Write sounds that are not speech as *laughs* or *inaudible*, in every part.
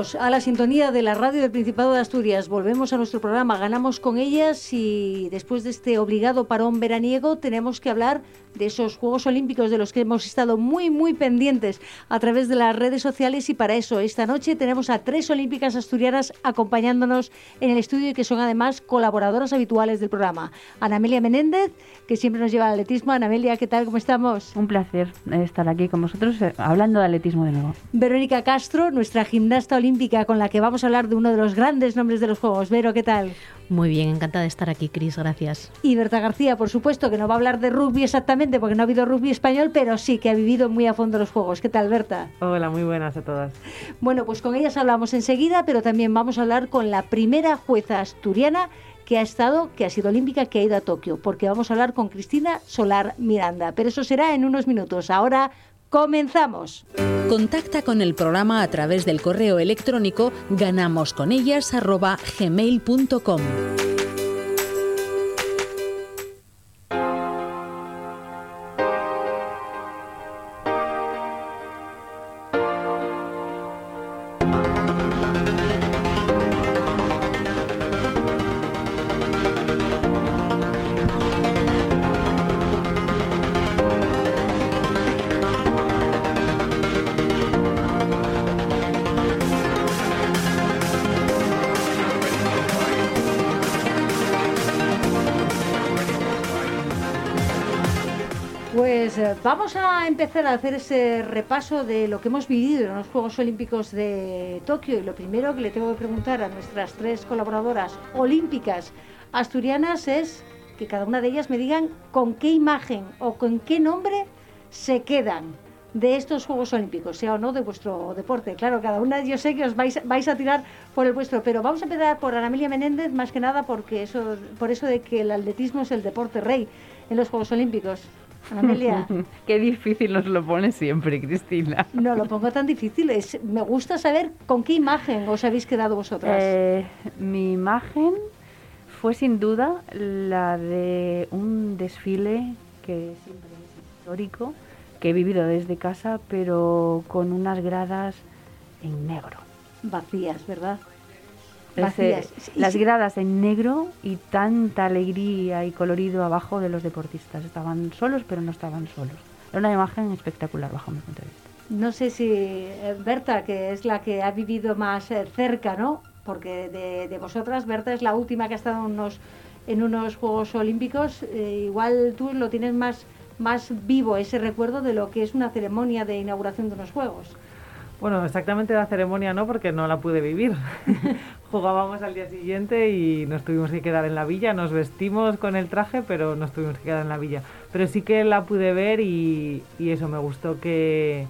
Volvemos a la sintonía de la radio del Principado de Asturias, volvemos a nuestro programa, ganamos con ellas y después de este obligado parón veraniego tenemos que hablar de esos Juegos Olímpicos de los que hemos estado muy, muy pendientes a través de las redes sociales y para eso esta noche tenemos a tres olímpicas asturianas acompañándonos en el estudio y que son además colaboradoras habituales del programa. Ana Amelia Menéndez, que siempre nos lleva al atletismo. Ana Amelia, ¿qué tal? ¿Cómo estamos? Un placer estar aquí con vosotros eh, hablando de atletismo de nuevo. Verónica Castro, nuestra gimnasta olímpica con la que vamos a hablar de uno de los grandes nombres de los Juegos. Vero, ¿qué tal? Muy bien, encantada de estar aquí, Cris, gracias. Y Berta García, por supuesto, que no va a hablar de rugby exactamente porque no ha habido rugby español, pero sí que ha vivido muy a fondo los Juegos. ¿Qué tal, Berta? Hola, muy buenas a todas. Bueno, pues con ellas hablamos enseguida, pero también vamos a hablar con la primera jueza asturiana que ha estado, que ha sido olímpica, que ha ido a Tokio, porque vamos a hablar con Cristina Solar Miranda. Pero eso será en unos minutos. Ahora comenzamos. Contacta con el programa a través del correo electrónico ganamosconellas@gmail.com. Pues eh, vamos a empezar a hacer ese repaso de lo que hemos vivido en los Juegos Olímpicos de Tokio y lo primero que le tengo que preguntar a nuestras tres colaboradoras olímpicas asturianas es que cada una de ellas me digan con qué imagen o con qué nombre se quedan de estos Juegos Olímpicos, sea o no de vuestro deporte. Claro, cada una, yo sé que os vais, a tirar por el vuestro, pero vamos a empezar por Ana Emilia Menéndez, más que nada porque por eso de que el atletismo es el deporte rey en los Juegos Olímpicos. Amelia. *laughs* Qué difícil nos lo pone siempre, Cristina. No lo pongo tan difícil. Es, me gusta saber con qué imagen os habéis quedado vosotras. Eh, mi imagen fue sin duda la de un desfile que siempre es histórico, que he vivido desde casa, pero con unas gradas en negro. Vacías, ¿verdad? Ese- Vacías. Y las gradas en negro y tanta alegría y colorido abajo de los deportistas. Estaban solos, pero no estaban solos. Era una imagen espectacular bajo mi punto de vista. No sé si eh, Berta, que es la que ha vivido más eh, cerca, ¿no? Porque de, de vosotras, Berta es la última que ha estado en unos, en unos Juegos Olímpicos. eh, igual tú lo tienes más, más vivo, ese recuerdo de lo que es una ceremonia de inauguración de unos Juegos. Bueno, exactamente la ceremonia no, porque no la pude vivir. *laughs* Jugábamos al día siguiente y nos tuvimos que quedar en la villa. Nos vestimos con el traje, pero nos tuvimos que quedar en la villa. Pero sí que la pude ver y, y eso me gustó que,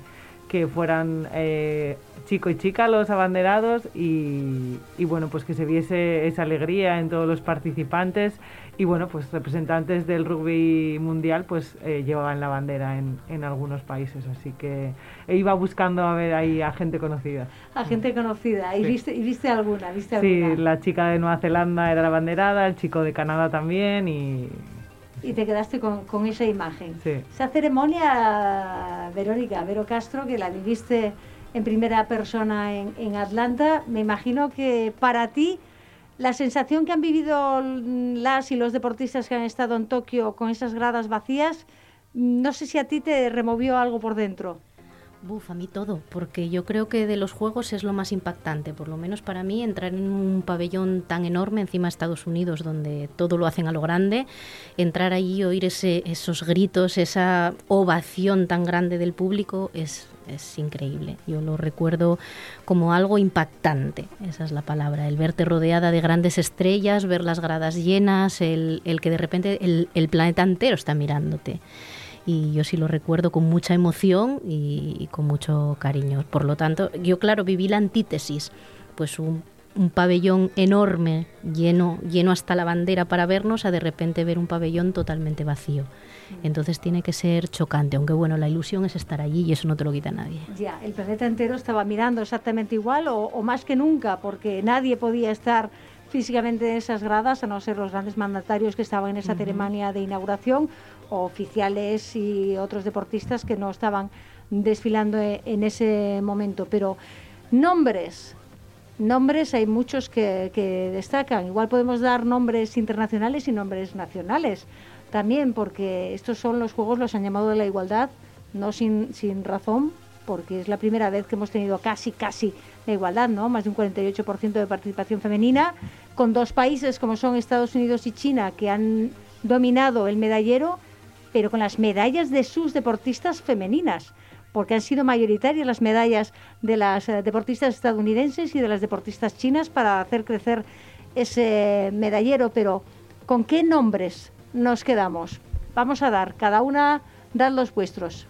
que fueran eh, chico y chica los abanderados y, y bueno, pues que se viese esa alegría en todos los participantes y bueno, pues representantes del rugby mundial pues eh, llevaban la bandera en, en algunos países, así que iba buscando a ver ahí a gente conocida. A gente conocida. ¿Y, Sí. viste, ¿Y viste alguna? ¿Viste Sí, alguna? la chica de Nueva Zelanda era la banderada, el chico de Canadá también y Y te quedaste con, con esa imagen. Sí. Esa ceremonia, Verónica, Vero Castro, que la viviste en primera persona en, en Atlanta, me imagino que para ti la sensación que han vivido las y los deportistas que han estado en Tokio con esas gradas vacías, no sé si a ti te removió algo por dentro. Buf, a mí todo, porque yo creo que de los juegos es lo más impactante, por lo menos para mí, entrar en un pabellón tan enorme, encima de Estados Unidos, donde todo lo hacen a lo grande, entrar allí oír esos gritos, esa ovación tan grande del público, es, es increíble. Yo lo recuerdo como algo impactante, esa es la palabra, el verte rodeada de grandes estrellas, ver las gradas llenas, el, el que de repente el, el planeta entero está mirándote y yo sí lo recuerdo con mucha emoción y, con mucho cariño. Por lo tanto, yo claro, viví la antítesis, pues un, un pabellón enorme, lleno, lleno hasta la bandera para vernos, a de repente ver un pabellón totalmente vacío. Entonces tiene que ser chocante, aunque bueno, la ilusión es estar allí y eso no te lo quita nadie. Ya, el planeta entero estaba mirando exactamente igual o, más que nunca, porque nadie podía estar físicamente en esas gradas, a no ser los grandes mandatarios que estaban en esa ceremonia de inauguración, o oficiales y otros deportistas que no estaban desfilando e, en ese momento. Pero nombres, nombres hay muchos que, que destacan. Igual podemos dar nombres internacionales y nombres nacionales también, porque estos son los juegos, los han llamado de la igualdad, no sin, sin razón, porque es la primera vez que hemos tenido casi, casi la igualdad, ¿no? Más de un 48% de participación femenina, con dos países como son Estados Unidos y China que han dominado el medallero, pero con las medallas de sus deportistas femeninas, porque han sido mayoritarias las medallas de las eh, deportistas estadounidenses y de las deportistas chinas para hacer crecer ese medallero, pero ¿con qué nombres nos quedamos? Vamos a dar, cada una, dar los vuestros.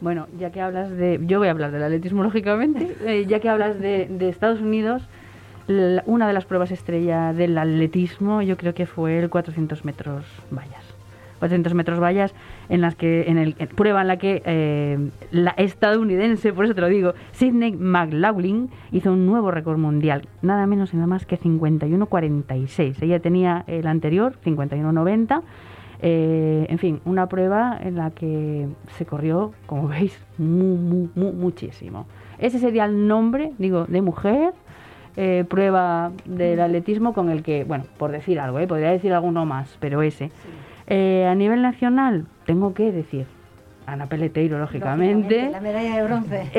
Bueno, ya que hablas de... Yo voy a hablar del atletismo, lógicamente. *laughs* Eh, ya que hablas de, Estados Unidos, una de las pruebas estrella del atletismo yo creo que fue el 400 metros vallas. 400 metros vallas en las que en el prueba en la que eh, la estadounidense por eso te lo digo Sidney McLaughlin hizo un nuevo récord mundial nada menos y nada más que 51.46 ella tenía el anterior 51.90 eh, en fin, una prueba en la que se corrió, como *laughs* veis, muchísimo. Ese sería el nombre, digo, de mujer, eh, prueba del atletismo con el que, bueno, por decir algo, eh, podría decir alguno más, pero ese. A nivel nacional, tengo que decir, Ana Peleteiro, lógicamente. La medalla de bronce.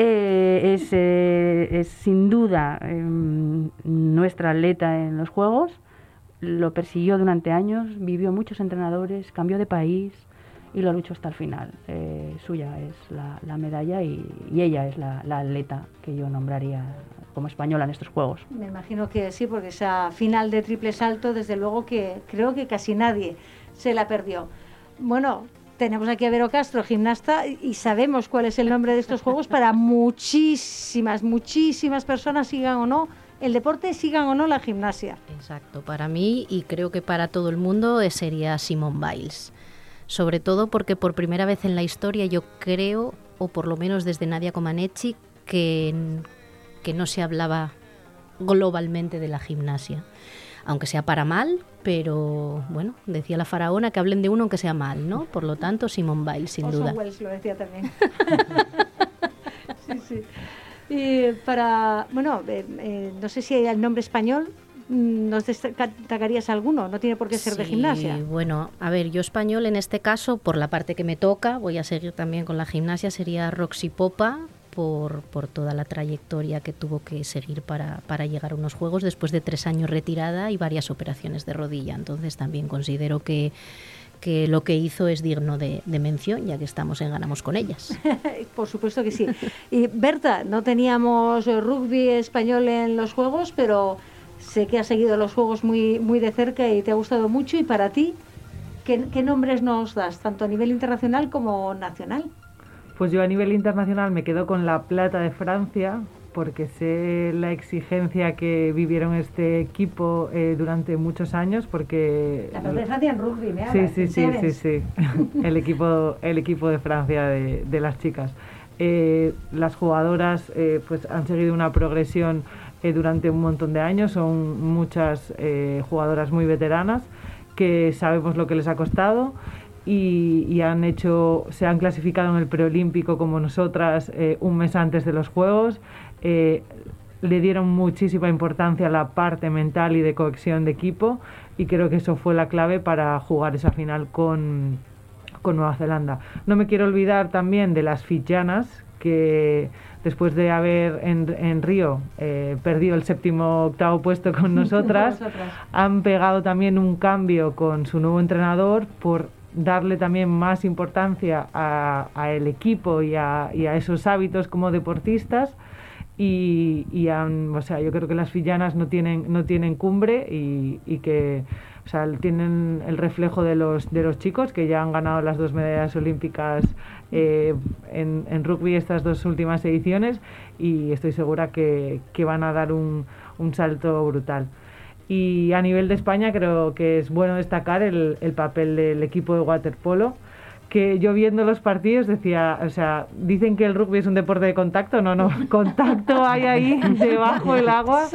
es, es, sin duda em, nuestra atleta en los Juegos lo persiguió durante años, vivió muchos entrenadores, cambió de país y lo luchó hasta el final. Eh, suya es la, medalla y, ella es la, atleta que yo nombraría como española en estos Juegos. Me imagino que sí, porque esa final de triple salto, desde luego que creo que casi nadie se la perdió. Bueno, tenemos aquí a Vero Castro, gimnasta, y sabemos cuál es el nombre de estos Juegos para muchísimas, muchísimas personas, sigan o no el deporte, sigan o no la gimnasia. Exacto, para mí y creo que para todo el mundo sería Simone Biles. Sobre todo porque por primera vez en la historia yo creo, o por lo menos desde Nadia Comaneci, que, que no se hablaba globalmente de la gimnasia. Aunque sea para mal, pero bueno, decía la faraona que hablen de uno aunque sea mal, ¿no? Por lo tanto, Simone Biles, sin duda. Wells lo decía también. *laughs* *laughs* sí, sí. Y para, bueno, eh, eh, no sé si hay el nombre español, mm, ¿nos destacarías alguno? No tiene por qué ser de gimnasia. Bueno, a ver, yo español en este caso, por la parte que me toca, voy a seguir también con la gimnasia, sería Roxy Popa, por, por, toda la trayectoria que tuvo que seguir para, para, llegar a unos Juegos después de tres años retirada y varias operaciones de rodilla. Entonces también considero que que lo que hizo es digno de, mención, ya que estamos en Ganamos con ellas. *laughs* Por supuesto que sí. Y Berta, no teníamos rugby español en los Juegos, pero sé que has seguido los Juegos muy, muy de cerca y te ha gustado mucho. ¿Y para ti, qué, qué nombres nos das, tanto a nivel internacional como nacional? Pues yo a nivel internacional me quedo con la plata de Francia, porque sé la exigencia que vivieron este equipo eh, durante muchos años, porque... La de Francia en rugby, ¿me Sí, sí, sí, sí, sí, *laughs* el, equipo, el equipo de Francia de, de las chicas. Eh, las jugadoras eh, pues han seguido una progresión durante un montón de años, son muchas jugadoras muy veteranas que sabemos lo que les ha costado. Y, y, han hecho, se han clasificado en el preolímpico como nosotras un mes antes de los Juegos. Eh, le dieron muchísima importancia a la parte mental y de cohesión de equipo y creo que eso fue la clave para jugar esa final con, con Nueva Zelanda. No me quiero olvidar también de las fijianas que después de haber en, en Río eh, perdido el séptimo octavo puesto con *laughs* nosotras, han pegado también un cambio con su nuevo entrenador por darle también más importancia a, el equipo y a, a esos hábitos como deportistas y, o sea, yo creo que las villanas no tienen, no tienen cumbre y, y que o sea, tienen el reflejo de los, de los chicos que ya han ganado las dos medallas olímpicas eh, en, en, rugby estas dos últimas ediciones y estoy segura que, que van a dar un, un, salto brutal. Y a nivel de España creo que es bueno destacar el, el papel del equipo de waterpolo que yo viendo los partidos decía, o sea, dicen que el rugby es un deporte de contacto, no, no, *laughs* contacto hay ahí debajo del agua,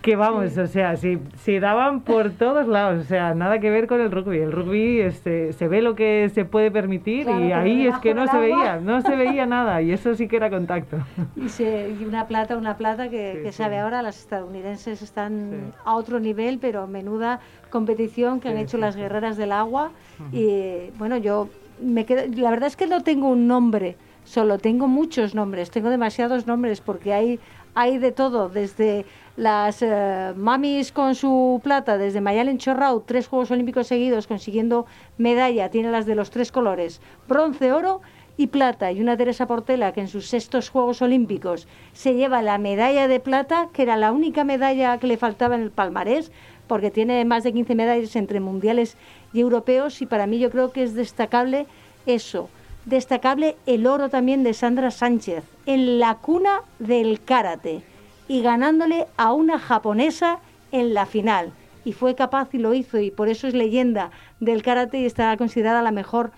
que vamos, o sea, si, si daban por todos lados, o sea, nada que ver con el rugby, el rugby este, se ve lo que se puede permitir y ahí es que no se veía, no se veía *laughs* nada y eso sí que era contacto. Y, se, y una plata, una plata que, que sabe ahora, las estadounidenses están a otro nivel, pero menuda competición que han hecho las guerreras del agua y bueno, yo me la verdad es que no tengo un nombre, solo tengo muchos nombres, tengo demasiados nombres porque hay, hay de todo, desde las eh, mamis con su plata, desde Mayalen Chorrau, tres Juegos Olímpicos seguidos consiguiendo medalla, tiene las de los tres colores, bronce, oro y plata, y una Teresa Portela que en sus sextos Juegos Olímpicos se lleva la medalla de plata, que era la única medalla que le faltaba en el palmarés, porque tiene más de 15 medallas entre mundiales y europeos y para mí yo creo que es destacable eso. Destacable el oro también de Sandra Sánchez en la cuna del karate y ganándole a una japonesa en la final. Y fue capaz y lo hizo y por eso es leyenda del karate y está considerada la mejor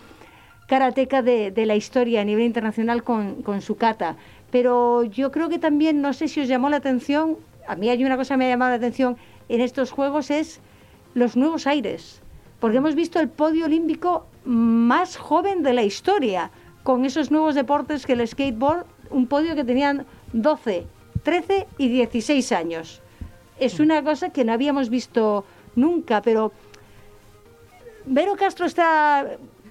karateca de, la historia a nivel internacional con, con su kata. Pero yo creo que también, no sé si os llamó la atención, a mí hay una cosa que me ha llamado la atención en estos Juegos es los nuevos aires porque hemos visto el podio olímpico más joven de la historia, con esos nuevos deportes que el skateboard, un podio que tenían 12, 13 y 16 años. Es una cosa que no habíamos visto nunca, pero Vero Castro está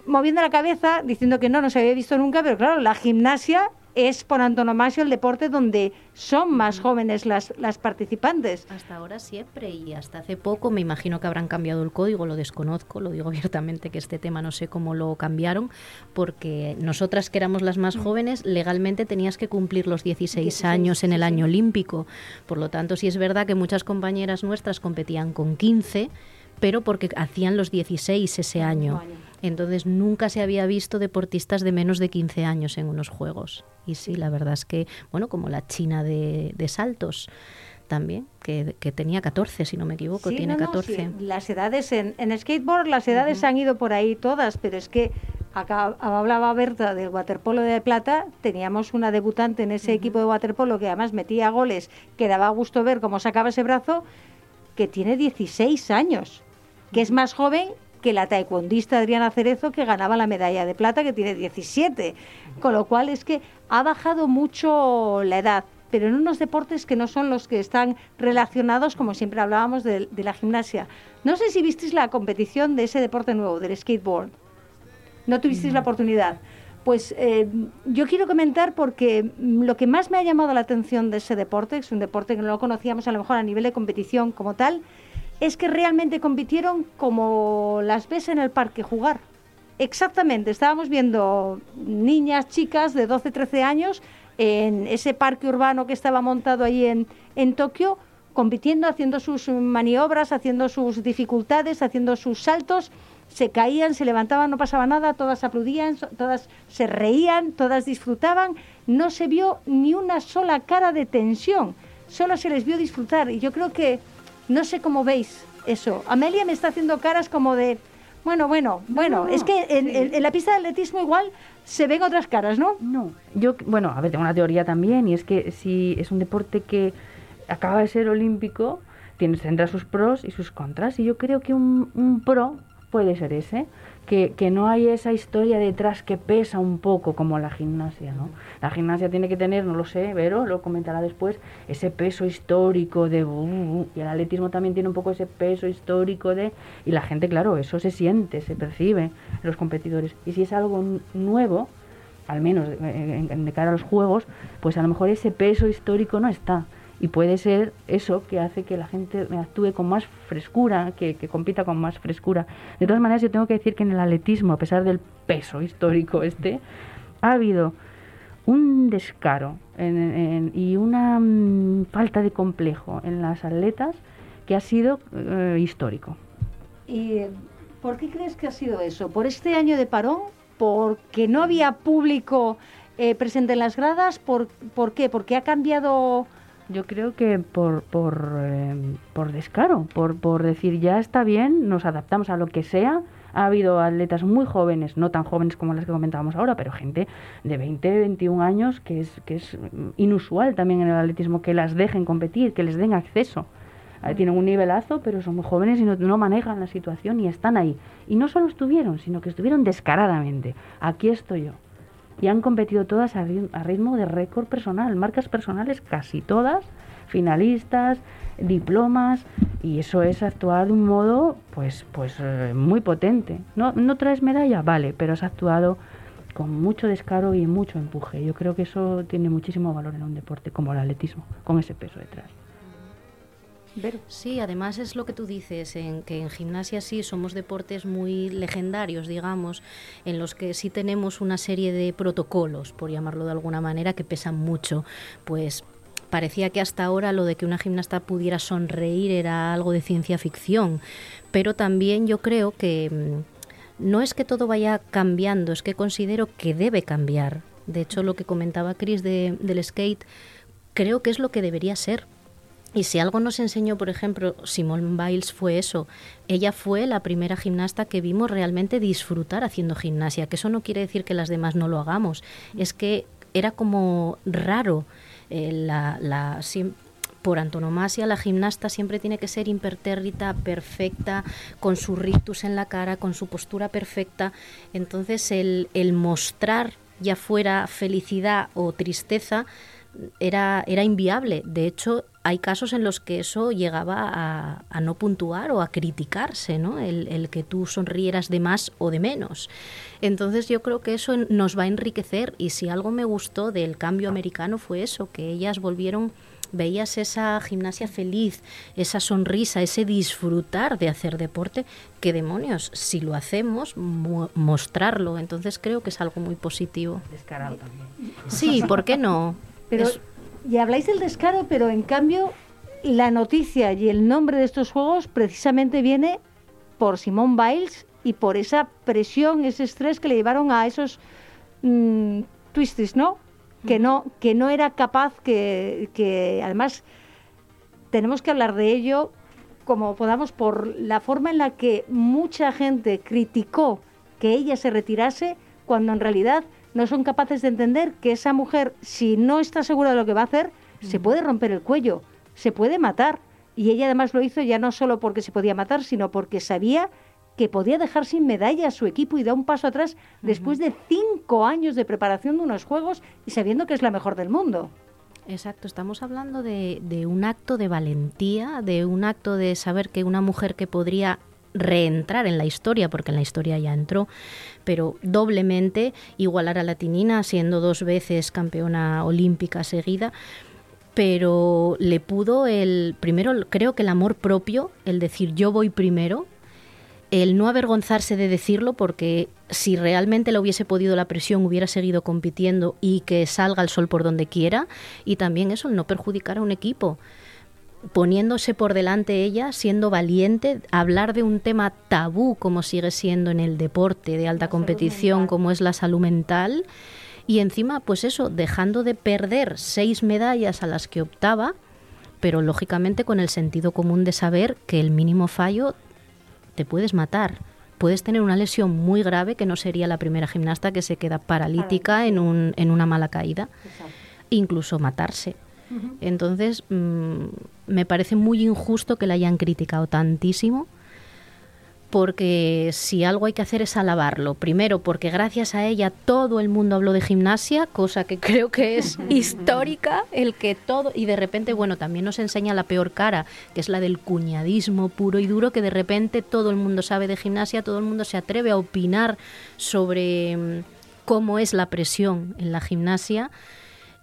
moviendo la cabeza diciendo que no, no se había visto nunca, pero claro, la gimnasia es por antonomasia el deporte donde son más jóvenes las, las participantes. Hasta ahora siempre y hasta hace poco me imagino que habrán cambiado el código, lo desconozco, lo digo *laughs* abiertamente que este tema no sé cómo lo cambiaron, porque nosotras que éramos las más jóvenes, legalmente tenías que cumplir los 16, años en el año olímpico. Por lo tanto, sí es verdad que muchas compañeras nuestras competían con 15, pero porque hacían los 16 ese año. Entonces nunca se había visto deportistas de menos de 15 años en unos juegos. Y sí, la verdad es que, bueno, como la China de, saltos también, que, tenía 14, si no me equivoco, tiene 14. Las edades en, en skateboard, las edades han ido por ahí todas, pero es que acá hablaba Berta del waterpolo de plata, teníamos una debutante en ese equipo de waterpolo que además metía goles, que daba gusto ver cómo sacaba ese brazo, que tiene 16 años, que es más joven que la taekwondista Adriana Cerezo que ganaba la medalla de plata que tiene 17. Con lo cual es que ha bajado mucho la edad, pero en unos deportes que no son los que están relacionados, como siempre hablábamos, de, la gimnasia. No sé si visteis la competición de ese deporte nuevo, del skateboard. No tuvisteis la oportunidad. Pues eh, yo quiero comentar porque lo que más me ha llamado la atención de ese deporte, es un deporte que no lo conocíamos a lo mejor a nivel de competición como tal, es que realmente compitieron como las ves en el parque jugar. Exactamente, estábamos viendo niñas, chicas de 12, 13 años en ese parque urbano que estaba montado ahí en, en Tokio, compitiendo, haciendo sus maniobras, haciendo sus dificultades, haciendo sus saltos, se caían, se levantaban, no pasaba nada, todas aplaudían, todas se reían, todas disfrutaban, no se vio ni una sola cara de tensión, solo se les vio disfrutar. Y yo creo que no sé cómo veis eso. Amelia me está haciendo caras como de, bueno, bueno, bueno, es que en, la pista de atletismo igual se ven otras caras, ¿no? No, yo, bueno, a ver, tengo una teoría también y es que si es un deporte que acaba de ser olímpico, tiene, tendrá sus pros y sus contras y yo creo que un, un pro puede ser ese que, no hay esa historia detrás que pesa un poco como la gimnasia, ¿no? La gimnasia tiene que tener, no lo sé, pero lo comentará después, ese peso histórico de... Uh, uh, y el atletismo también tiene un poco ese peso histórico de... Y la gente, claro, eso se siente, se percibe los competidores. Y si es algo nuevo, al menos de cara a los juegos, pues a lo mejor ese peso histórico no está y puede ser eso que hace que la gente actúe con más frescura, que, compita con más frescura. De todas maneras, yo tengo que decir que en el atletismo, a pesar del peso histórico este, ha habido un descaro y una mm, falta de complejo en las atletas que ha sido eh, histórico. ¿Y por qué crees que ha sido eso? ¿Por este año de parón? ¿Porque no había público eh, presente en las gradas? ¿Por, ¿Por qué? ¿Porque ha cambiado yo creo que por, por, eh, por descaro, por, por decir ya está bien, nos adaptamos a lo que sea, Ha habido atletas muy jóvenes, no tan jóvenes como las que comentábamos ahora, pero gente de 20, 21 años, que es, que es inusual también en el atletismo, que las dejen competir, que les den acceso. Eh, tienen un nivelazo, pero son muy jóvenes y no, no, manejan la situación y están ahí. Y no solo estuvieron, sino que estuvieron descaradamente. Aquí estoy yo. Y han competido todas a ritmo de récord personal, marcas personales casi todas, finalistas, diplomas, y eso es actuar de un modo pues, pues eh, muy potente. No, no traes medalla, vale, pero has actuado con mucho descaro y mucho empuje. Yo creo que eso tiene muchísimo valor en un deporte como el atletismo, con ese peso detrás. Sí, además es lo que tú dices, en que en gimnasia sí somos deportes muy legendarios, digamos, en los que sí tenemos una serie de protocolos, por llamarlo de alguna manera, que pesan mucho. Pues parecía que hasta ahora lo de que una gimnasta pudiera sonreír era algo de ciencia ficción, pero también yo creo que mm, no es que todo vaya cambiando, es que considero que debe cambiar. De hecho, lo que comentaba Chris de, del skate, creo que es lo que debería ser y si algo nos enseñó, por ejemplo, Simone Biles fue eso. Ella fue la primera gimnasta que vimos realmente disfrutar haciendo gimnasia, que eso no quiere decir que las demás no lo hagamos, es que era como raro. Eh, la, la, por antonomasia, la gimnasta siempre tiene que ser impertérrita, perfecta, con su rictus en la cara, con su postura perfecta. Entonces, el, el mostrar ya fuera felicidad o tristeza, era, era inviable. De hecho, hay casos en los que eso llegaba a, no puntuar o a criticarse, ¿no? El, que tú sonrieras de más o de menos. Entonces yo creo que eso nos va a enriquecer y si algo me gustó del cambio americano fue eso, que ellas volvieron veías esa gimnasia feliz, esa sonrisa, ese disfrutar de hacer deporte, que demonios, si lo hacemos, mostrarlo. Entonces creo que es algo muy positivo. Descarado también. Sí, ¿por qué no? Pero, y habláis del descaro, pero en cambio la noticia y el nombre de estos juegos precisamente viene por Simón Biles y por esa presión, ese estrés que le llevaron a esos mm, twisties, ¿no? Que no, que no era capaz, que, que además tenemos que hablar de ello como podamos por la forma en la que mucha gente criticó que ella se retirase cuando en realidad no son capaces de entender que esa mujer, si no está segura de lo que va a hacer, se puede romper el cuello, se puede matar. Y ella además lo hizo ya no solo porque se podía matar, sino porque sabía que podía dejar sin medalla a su equipo y da un paso atrás después de cinco años de preparación de unos juegos y sabiendo que es la mejor del mundo. Exacto, estamos hablando de, de, un acto de valentía, de un acto de saber que una mujer que podría reentrar en la historia, porque en la historia ya entró, pero doblemente igualar a la Tinina, siendo dos veces campeona olímpica seguida, pero le pudo el, primero creo que el amor propio, el decir yo voy primero, el no avergonzarse de decirlo, porque si realmente le hubiese podido la presión, hubiera seguido compitiendo y que salga el sol por donde quiera, y también eso, el no perjudicar a un equipo poniéndose por delante ella, siendo valiente, hablar de un tema tabú como sigue siendo en el deporte de alta competición, como es la salud mental, y encima, pues eso, dejando de perder seis medallas a las que optaba, pero lógicamente con el sentido común de saber que el mínimo fallo te puedes matar. Puedes tener una lesión muy grave que no sería la primera gimnasta que se queda paralítica en, un, en una mala caída, incluso matarse. Entonces, mm, me parece muy injusto que la hayan criticado tantísimo porque si algo hay que hacer es alabarlo. Primero, porque gracias a ella todo el mundo habló de gimnasia, cosa que *laughs* creo que es *laughs* histórica, el que todo, y de repente, bueno, también nos enseña la peor cara, que es la del cuñadismo puro y duro, que de repente todo el mundo sabe de gimnasia, todo el mundo se atreve a opinar sobre mm, cómo es la presión en la gimnasia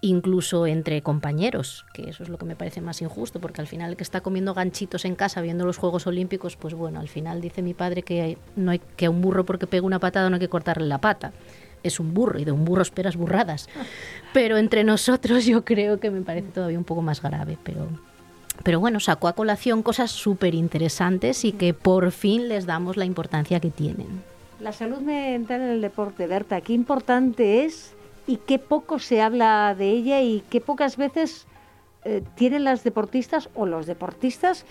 incluso entre compañeros, que eso es lo que me parece más injusto, porque al final el que está comiendo ganchitos en casa viendo los Juegos Olímpicos, pues bueno, al final dice mi padre que no hay que a un burro porque pega una patada no hay que cortarle la pata. Es un burro y de un burro esperas burradas. *laughs* Pero entre nosotros yo creo que me parece todavía un poco más grave, pero pero bueno, sacó a colación cosas súper interesantes y que por fin les damos la importancia que tienen. La salud mental en el deporte, Berta, qué importante es y qué poco se habla de ella y qué pocas veces eh, tienen las deportistas o los deportistas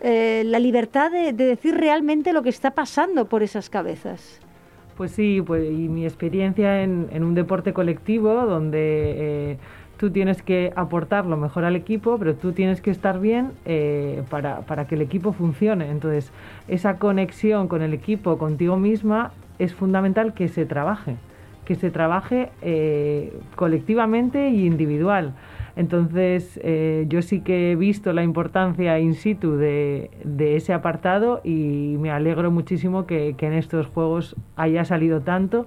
eh, la libertad de, decir realmente lo que está pasando por esas cabezas. Pues sí, pues, y mi experiencia en, un deporte colectivo donde eh, tú tienes que aportar lo mejor al equipo, pero tú tienes que estar bien para, para, que el equipo funcione. Entonces, esa conexión con el equipo, contigo misma, es fundamental que se trabaje, que se trabaje eh, colectivamente y individual. Entonces, eh, yo sí que he visto la importancia in situ de, ese apartado y me alegro muchísimo que, que, en estos juegos haya salido tanto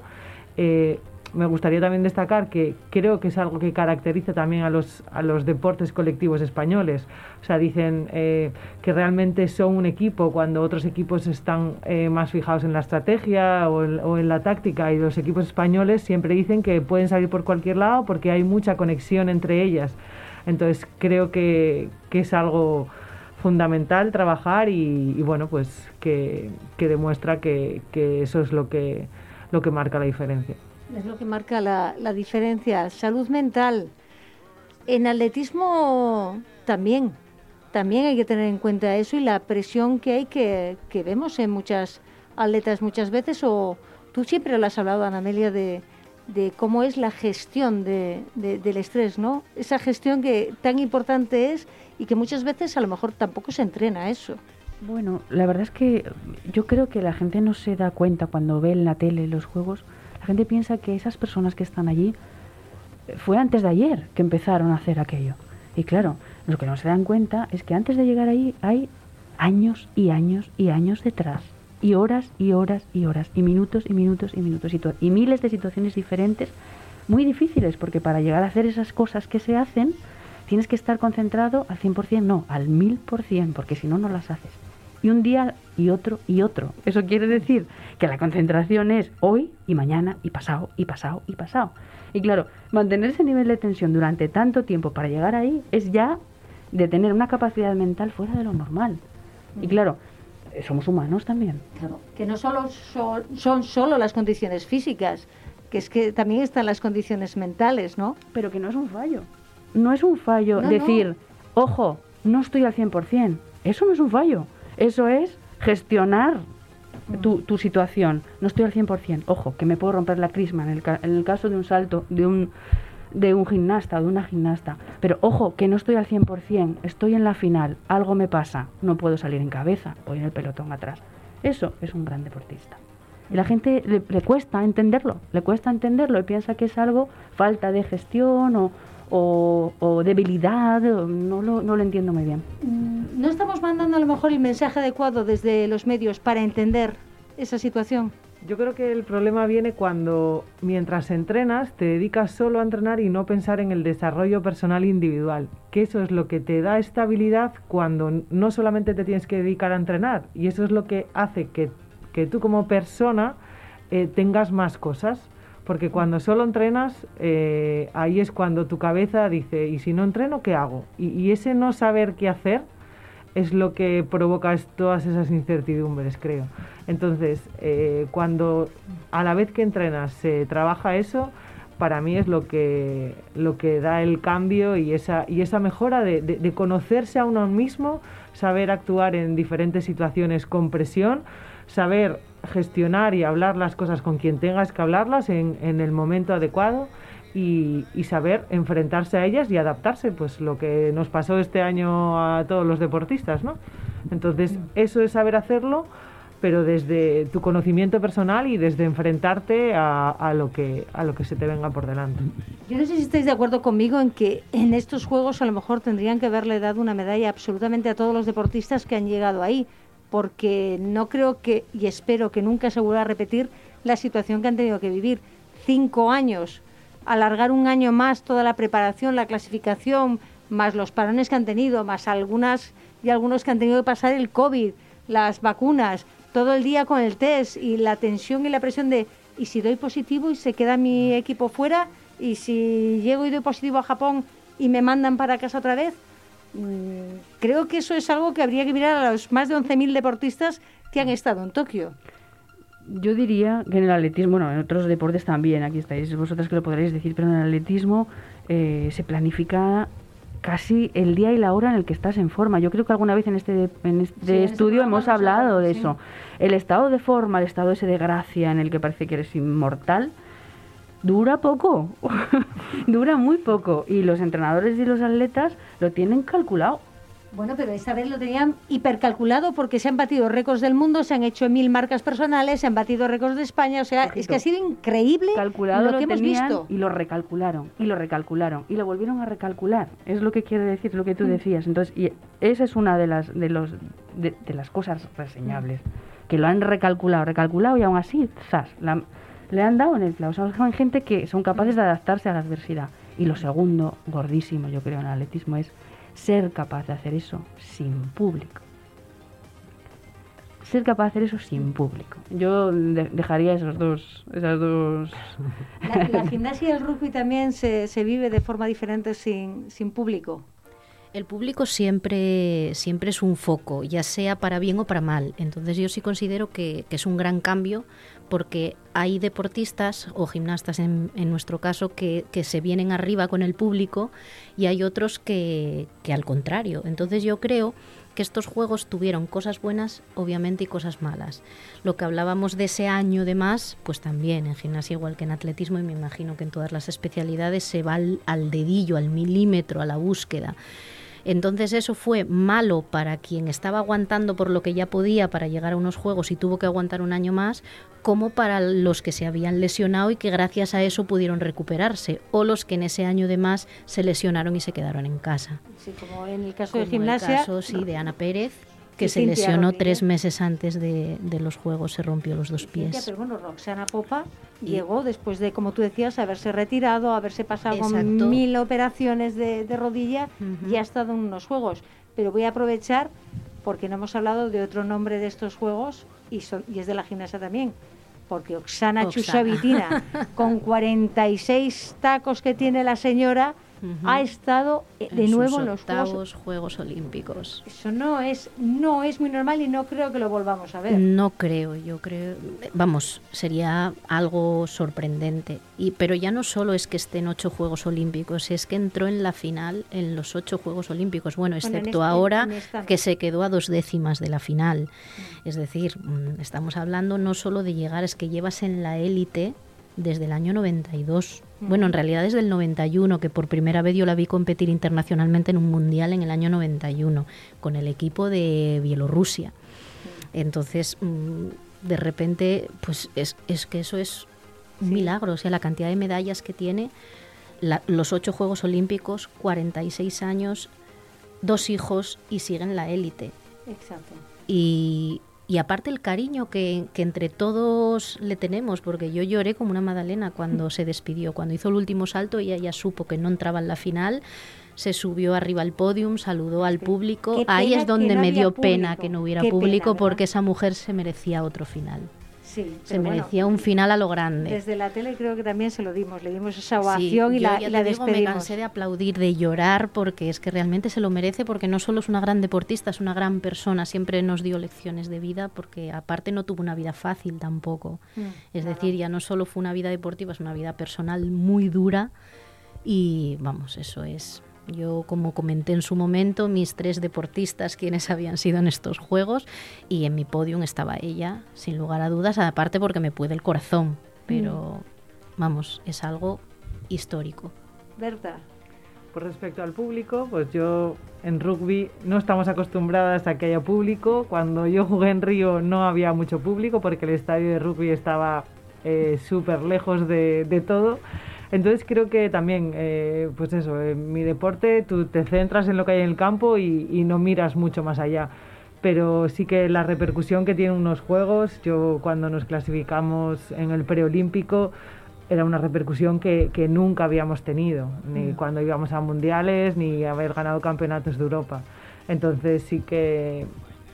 me gustaría también destacar que creo que es algo que caracteriza también a los, a los deportes colectivos españoles. O sea, dicen eh, que realmente son un equipo cuando otros equipos están eh, más fijados en la estrategia o en, la táctica y los equipos españoles siempre dicen que pueden salir por cualquier lado porque hay mucha conexión entre ellas. Entonces creo que, es algo fundamental trabajar y, bueno, pues que, demuestra que, que eso es lo que, lo que marca la diferencia. Es lo que marca la, diferencia. Salud mental. En atletismo también, también hay que tener en cuenta eso y la presión que hay que, que vemos en muchas atletas muchas veces o tú siempre lo has hablado, Ana Amelia, de, de cómo es la gestión de, del estrés, ¿no? Esa gestión que tan importante es y que muchas veces a lo mejor tampoco se entrena eso. Bueno, la verdad es que yo creo que la gente no se da cuenta cuando ve en la tele los juegos gente piensa que esas personas que están allí eh, fue antes de ayer que empezaron a hacer aquello. Y claro, lo que no se dan cuenta es que antes de llegar ahí hay años y años y años detrás. Y horas y horas y horas. Y minutos y minutos y minutos. Y, y miles de situaciones diferentes muy difíciles. Porque para llegar a hacer esas cosas que se hacen, tienes que estar concentrado al 100%, no, al 1000%. Porque si no, no las haces y un día y otro y otro. Eso quiere decir que la concentración es hoy y mañana y pasado y pasado y pasado. Y claro, mantener ese nivel de tensión durante tanto tiempo para llegar ahí es ya de tener una capacidad mental fuera de lo normal. Y claro, somos humanos también. Claro, que no solo son, son solo las condiciones físicas, que es que también están las condiciones mentales, ¿no? Pero que no es un fallo. No es un fallo decir, ojo, no estoy al 100%. Eso no es un fallo. Eso es gestionar tu, tu, situación. No estoy al 100%. Ojo, que me puedo romper la crisma en el, en el caso de un salto de un, de un gimnasta o de una gimnasta. Pero ojo, que no estoy al 100%. Estoy en la final. Algo me pasa. No puedo salir en cabeza. Voy en el pelotón atrás. Eso es un gran deportista. Y la gente le, le cuesta entenderlo. Le cuesta entenderlo y piensa que es algo falta de gestión o, o, debilidad, no lo, no lo entiendo muy bien. Mm, ¿No estamos mandando a lo mejor el mensaje adecuado desde los medios para entender esa situación? Yo creo que el problema viene cuando mientras entrenas te dedicas solo a entrenar y no pensar en el desarrollo personal individual, que eso es lo que te da estabilidad cuando no solamente te tienes que dedicar a entrenar y eso es lo que hace que, que tú como persona eh, tengas más cosas porque cuando solo entrenas, eh, ahí es cuando tu cabeza dice, ¿y si no entreno, qué hago? Y, ese no saber qué hacer es lo que provoca todas esas incertidumbres, creo. Entonces, eh, cuando a la vez que entrenas se trabaja eso, para mí es lo que, lo que da el cambio y esa, y esa mejora de, de conocerse a uno mismo, saber actuar en diferentes situaciones con presión, saber gestionar y hablar las cosas con quien tengas que hablarlas en, en el momento adecuado y, y, saber enfrentarse a ellas y adaptarse, pues lo que nos pasó este año a todos los deportistas, ¿no? Entonces, eso es saber hacerlo, pero desde tu conocimiento personal y desde enfrentarte a, a, lo que, a lo que se te venga por delante. Yo no sé si estáis de acuerdo conmigo en que en estos Juegos a lo mejor tendrían que haberle dado una medalla absolutamente a todos los deportistas que han llegado ahí porque no creo que, y espero que nunca se vuelva a repetir la situación que han tenido que vivir. Cinco años, alargar un año más toda la preparación, la clasificación, más los parones que han tenido, más algunas y algunos que han tenido que pasar el COVID, las vacunas, todo el día con el test y la tensión y la presión de, ¿y si doy positivo y se queda mi equipo fuera? ¿Y si llego y doy positivo a Japón y me mandan para casa otra vez? Mm, creo que eso es algo que habría que mirar a los más de 11.000 deportistas que han estado en Tokio. Yo diría que en el atletismo, bueno, en otros deportes también, aquí estáis vosotras que lo podréis decir, pero en el atletismo eh, se planifica casi el día y la hora en el que estás en forma. Yo creo que alguna vez en este, en este estudio hemos hablado de eso. El estado de forma, el estado ese de gracia en el que parece que eres inmortal, dura poco, *laughs* dura muy poco. Y los entrenadores y los atletas lo tienen calculado. Bueno, pero esta vez lo tenían hipercalculado porque se han batido récords del mundo, se han hecho mil marcas personales, se han batido récords de España, o sea, es que ha sido increíble calculado lo, que hemos visto. Y lo recalcularon, y lo recalcularon, y lo volvieron a recalcular. Es lo que quiere decir lo que tú mm. decías. Entonces, y esa es una de las, de los, de, las cosas reseñables, que lo han recalculado, recalculado y aún así, zas, le han dado en el clavo. son gente que son capaces de adaptarse a la adversidad. Y lo segundo, gordísimo, yo creo, en el atletismo es ser capaz de hacer eso sin público. Ser capaz de hacer eso sin público. Yo dejaría esos dos, esas dos. La, gimnasia y el rugby también se, se vive de forma diferente sin, sin público. El público siempre, siempre es un foco, ya sea para bien o para mal. Entonces yo sí considero que, es un gran cambio porque hay deportistas o gimnastas en, nuestro caso que, se vienen arriba con el público y hay otros que, al contrario. Entonces yo creo que estos juegos tuvieron cosas buenas, obviamente, y cosas malas. Lo que hablábamos de ese año de más, pues también en gimnasia igual que en atletismo y me imagino que en todas las especialidades se va al dedillo, al milímetro, a la búsqueda. Entonces eso fue malo para quien estaba aguantando por lo que ya podía para llegar a unos juegos y tuvo que aguantar un año más, como para los que se habían lesionado y que gracias a eso pudieron recuperarse, o los que en ese año de más se lesionaron y se quedaron en casa. Sí, como en el caso de gimnasia. En el caso, sí, de Ana Pérez, que se lesionó tres meses antes de, los Juegos, se rompió los dos pies. pero bueno, Roxana Popa llegó después de, como tú decías, haberse retirado, haberse pasado con mil operaciones de, rodilla y ha estado en unos Juegos. Pero voy a aprovechar, porque no hemos hablado de otro nombre de estos Juegos y, y es de la gimnasia también, porque Oksana, Chusavitina, con *laughs* 46 tacos que tiene la señora, ha estado eh, de nuevo en los octavos Juegos, Olímpicos. Eso no es no es muy normal y no creo que lo volvamos a ver. No creo, yo creo, vamos, sería algo sorprendente. Y pero ya no solo es que esté en ocho Juegos Olímpicos, es que entró en la final en los ocho Juegos Olímpicos. Bueno, excepto este, ahora que se quedó a dos décimas de la final. Mm. Es decir, mm, estamos hablando no solo de llegar, es que llevas en la élite desde el año 92. Bueno, en realidad desde el 91, que por primera vez yo la vi competir internacionalmente en un mundial en el año 91, con el equipo de Bielorrusia. Entonces, mm, de repente, pues es, es que eso es un milagro, o sea, la cantidad de medallas que tiene, los ocho Juegos Olímpicos, 46 años, dos hijos y siguen la élite. Exacto. Y, y aparte el cariño que, entre todos le tenemos, porque yo lloré como una Madalena cuando se despidió, cuando hizo el último salto y ella supo que no entraba en la final, se subió arriba al podium, saludó al público. Ahí es donde me dio pena que no hubiera público porque esa mujer se merecía otro final se merecía un final a lo grande. Desde la tele creo que también se lo dimos, le dimos esa ovación y la, la digo, Me cansé de aplaudir, de llorar, porque es que realmente se lo merece, porque no solo es una gran deportista, es una gran persona, siempre nos dio lecciones de vida, porque aparte no tuvo una vida fácil tampoco. Mm, es decir, ya no solo fue una vida deportiva, es una vida personal muy dura y vamos, eso es yo, como comenté en su momento, mis tres deportistas, quienes *laughs* habían sido en estos Juegos, y en mi podium estaba ella, sin lugar a dudas, aparte porque me puede el corazón, pero mm. vamos, es algo histórico. ¿Verdad? Por respecto al público, pues yo en rugby no estamos acostumbradas a que haya público. Cuando yo jugué en Río no había mucho público porque el estadio de rugby estaba eh, súper lejos de, de todo. Entonces creo que también, eh, pues eso, en mi deporte tú te centras en lo que hay en el campo y, no miras mucho más allá. Pero sí que la repercusión que tienen unos juegos, yo cuando nos clasificamos en el preolímpico, era una repercusión que, nunca habíamos tenido, ni mm. cuando íbamos a mundiales, ni haber ganado campeonatos de Europa. Entonces sí que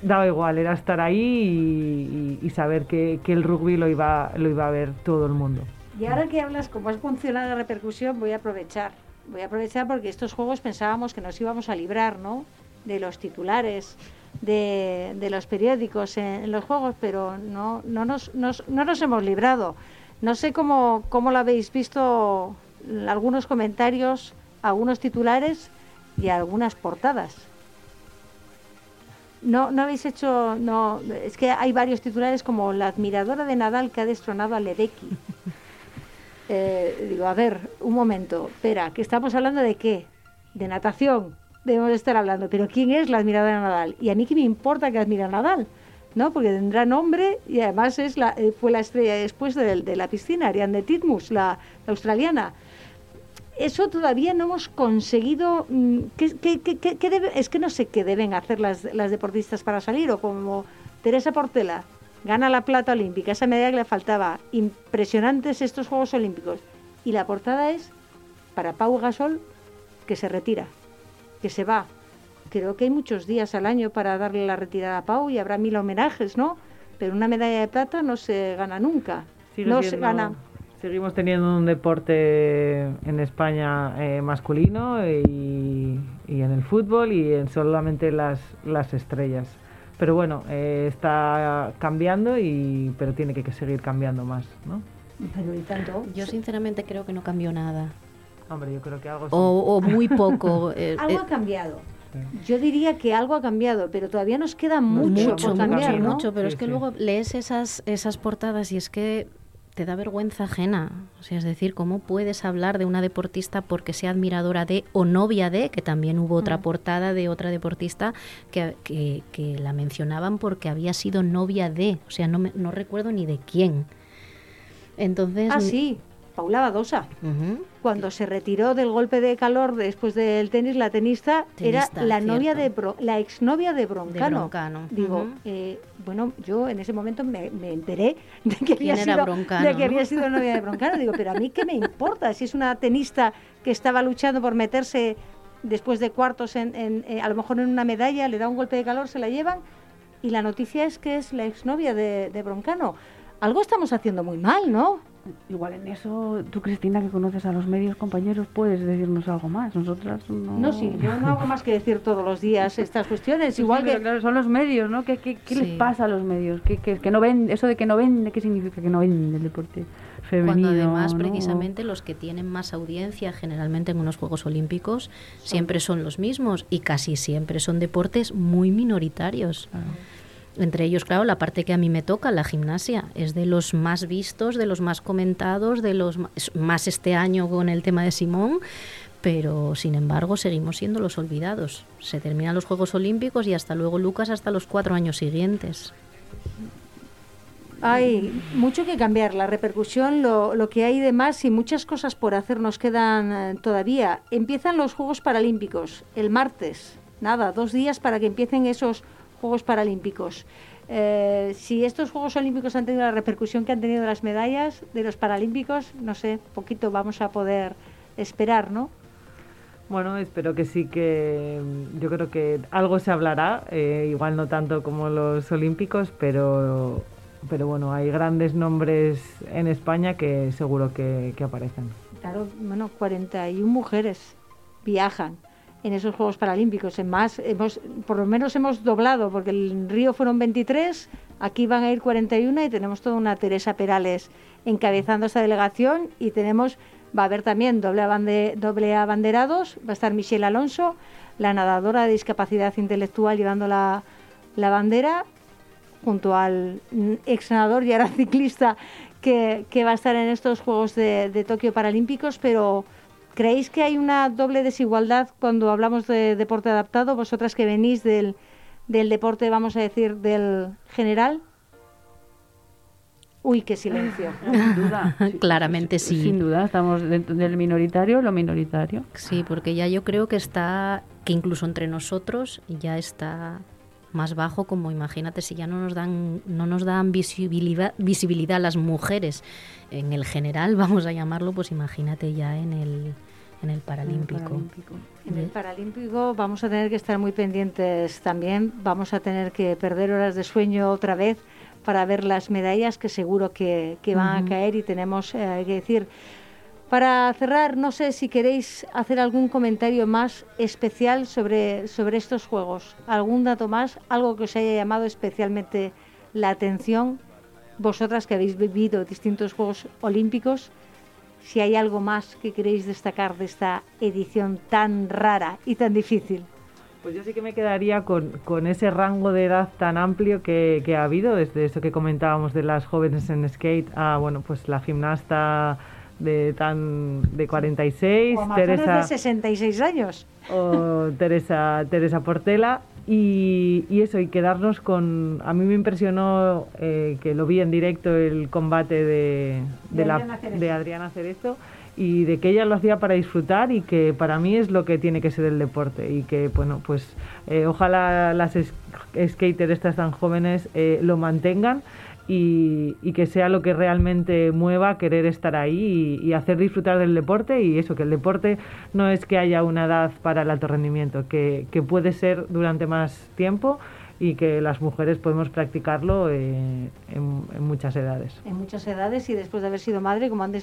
daba igual, era estar ahí y, saber que, que, el rugby lo iba, lo iba a ver todo el mundo. Y ahora que hablas cómo has funcionado la repercusión, voy a aprovechar. Voy a aprovechar porque estos juegos pensábamos que nos íbamos a librar, ¿no? De los titulares, de, los periódicos en, los juegos, pero no, no, nos, no nos hemos librado. No sé cómo, cómo lo habéis visto, algunos comentarios, algunos titulares y algunas portadas. No, no habéis hecho, no, es que hay varios titulares como la admiradora de Nadal que ha destronado a Ledecky. *laughs* Eh, digo, a ver, un momento, espera, que estamos hablando de qué? De natación, debemos estar hablando, pero ¿quién es la admiradora Nadal? Y a mí qué me importa que admira a Nadal, ¿no? Porque tendrá nombre y además es la, eh, fue la estrella después de, de la piscina, Ariane Titmus, la, australiana eso todavía no hemos conseguido. mm, ¿qué, es que no sé qué deben hacer las, las deportistas para salir, o como Teresa Portela gana la plata olímpica, esa medalla que le faltaba. Impresionantes estos Juegos Olímpicos. Y la portada es para Pau Gasol, que se retira, que se va. Creo que hay muchos días al año para darle la retirada a Pau y habrá mil homenajes, ¿no? Pero una medalla de plata no se gana nunca. Sigue no se gana. Seguimos teniendo un deporte en España eh, masculino y, y en el fútbol y en solamente las, las estrellas. Pero bueno, eh, está cambiando, y, pero tiene que, que seguir cambiando más, ¿no? Pero y tanto. Yo sinceramente creo que no cambió nada. Hombre, yo creo que algo sí. O, o muy poco. *laughs* eh, Algo eh, ha cambiado. Yo diría que algo ha cambiado, pero todavía nos queda mucho, mucho, por mucho, cambiar, ¿no? mucho, pero Sí, es que sí. luego lees esas, esas portadas y es que te da vergüenza ajena. O sea, es decir, ¿cómo puedes hablar de una deportista porque sea admiradora de o novia de, que también hubo otra Mm. portada de otra deportista que, que- que la mencionaban porque había sido novia de, o sea, no, me- no recuerdo ni de quién. Entonces... Ah, sí, Paula Badosa. Ujú. Cuando se retiró del golpe de calor después del tenis, la tenista, Tenista, era la novia cierto. de Bro- la exnovia de Broncano. Broncano, Digo, eh, bueno, yo en ese momento me, me enteré de que, había ¿Quién era sido, de que había sido novia de Broncano. Digo, pero a mí qué me importa si es una tenista que estaba luchando por meterse después de cuartos, en, en- eh, a lo mejor en una medalla, le da un golpe de calor, se la llevan y la noticia es que es la exnovia de, de Broncano. Algo estamos haciendo muy mal, ¿no? Igual en eso, tú Cristina, que conoces a los medios compañeros, puedes decirnos algo más. Nosotras no. No, sí, yo no hago más que decir todos los días estas cuestiones. Igual que claro, son los medios, ¿no? ¿Qué, qué, qué les pasa a los medios? ¿Qué, qué- que no ven, eso de que no ven, ¿qué significa que no ven el deporte femenino? Cuando además ¿no? precisamente los que tienen más audiencia generalmente en unos Juegos Olímpicos siempre son los mismos y casi siempre son deportes muy minoritarios. Claro. Entre ellos, claro, la parte que a mí me toca, la gimnasia, es de los más vistos, de los más comentados, de los más este año con el tema de Simón, pero sin embargo seguimos siendo los olvidados. Se terminan los Juegos Olímpicos y hasta luego Lucas hasta los cuatro años siguientes. hay mucho que cambiar, la repercusión, lo, lo que hay de más y muchas cosas por hacer nos quedan eh, todavía. Empiezan los Juegos Paralímpicos el martes, nada, dos días para que empiecen esos Juegos Paralímpicos. Eh, si estos Juegos Olímpicos han tenido la repercusión que han tenido las medallas de los Paralímpicos, no sé, poquito vamos a poder esperar, ¿no? Bueno, espero que sí que mm, yo creo que algo se hablará, eh, igual no tanto como los olímpicos, pero pero bueno, hay grandes nombres en España que seguro que, que aparecen. Claro, bueno, 41 mujeres viajan en esos Juegos Paralímpicos. En más, hemos, por lo menos hemos doblado, porque en Río fueron 23, aquí van a ir 41 y tenemos toda una Teresa Perales encabezando esta delegación y tenemos, va a haber también doble, abande- doble abanderados, va a estar Michelle Alonso, la nadadora de discapacidad intelectual llevando la, la bandera junto al ex nadador y ahora *laughs* ciclista que, que va a estar en estos Juegos de, de Tokio Paralímpicos, pero ¿creéis que hay una doble desigualdad cuando hablamos de deporte adaptado? Vosotras que venís del, del deporte, vamos a decir, del general. Uy, qué silencio. *laughs* Sin duda. sí, Claramente sí. Sin duda, estamos dentro del minoritario, lo minoritario. Sí, porque ya yo creo que está, que incluso entre nosotros ya está más bajo, como imagínate si ya no nos dan, no nos dan visibilidad, visibilidad las mujeres en el general, *laughs* vamos a llamarlo, pues imagínate ya en el, en el paralímpico. Paralímpico. En el Paralímpico vamos a tener que estar muy pendientes también. Vamos a tener que perder horas de sueño otra vez para ver las medallas que seguro que, que van a caer y tenemos eh, que decir. Para cerrar, no sé si queréis hacer algún comentario más especial sobre, sobre estos juegos. ¿Algún dato más? ¿Algo que os haya llamado especialmente la atención? Vosotras que habéis vivido distintos Juegos Olímpicos. si hay algo más que queréis destacar de esta edición tan rara y tan difícil. Pues yo sí que me quedaría con, con ese rango de edad tan amplio que, que, ha habido, desde eso que comentábamos de las jóvenes en skate a, bueno, pues la gimnasta de tan de 46, o Teresa de 66 años. O Teresa Teresa Portela y, y, eso, y quedarnos con... A mí me impresionó eh, que lo vi en directo el combate de, de, de la, Adriana Cerezo. de Adriana Cerezo y de que ella lo hacía para disfrutar y que para mí es lo que tiene que ser el deporte y que bueno pues eh, ojalá las skaters estas tan jóvenes eh, lo mantengan y, y, que sea lo que realmente mueva querer estar ahí y, y, hacer disfrutar del deporte. Y eso, que el deporte no es que haya una edad para el alto rendimiento, que, que puede ser durante más tiempo y que las mujeres podemos practicarlo eh, en, en, muchas edades. En muchas edades y después de haber sido madre, como han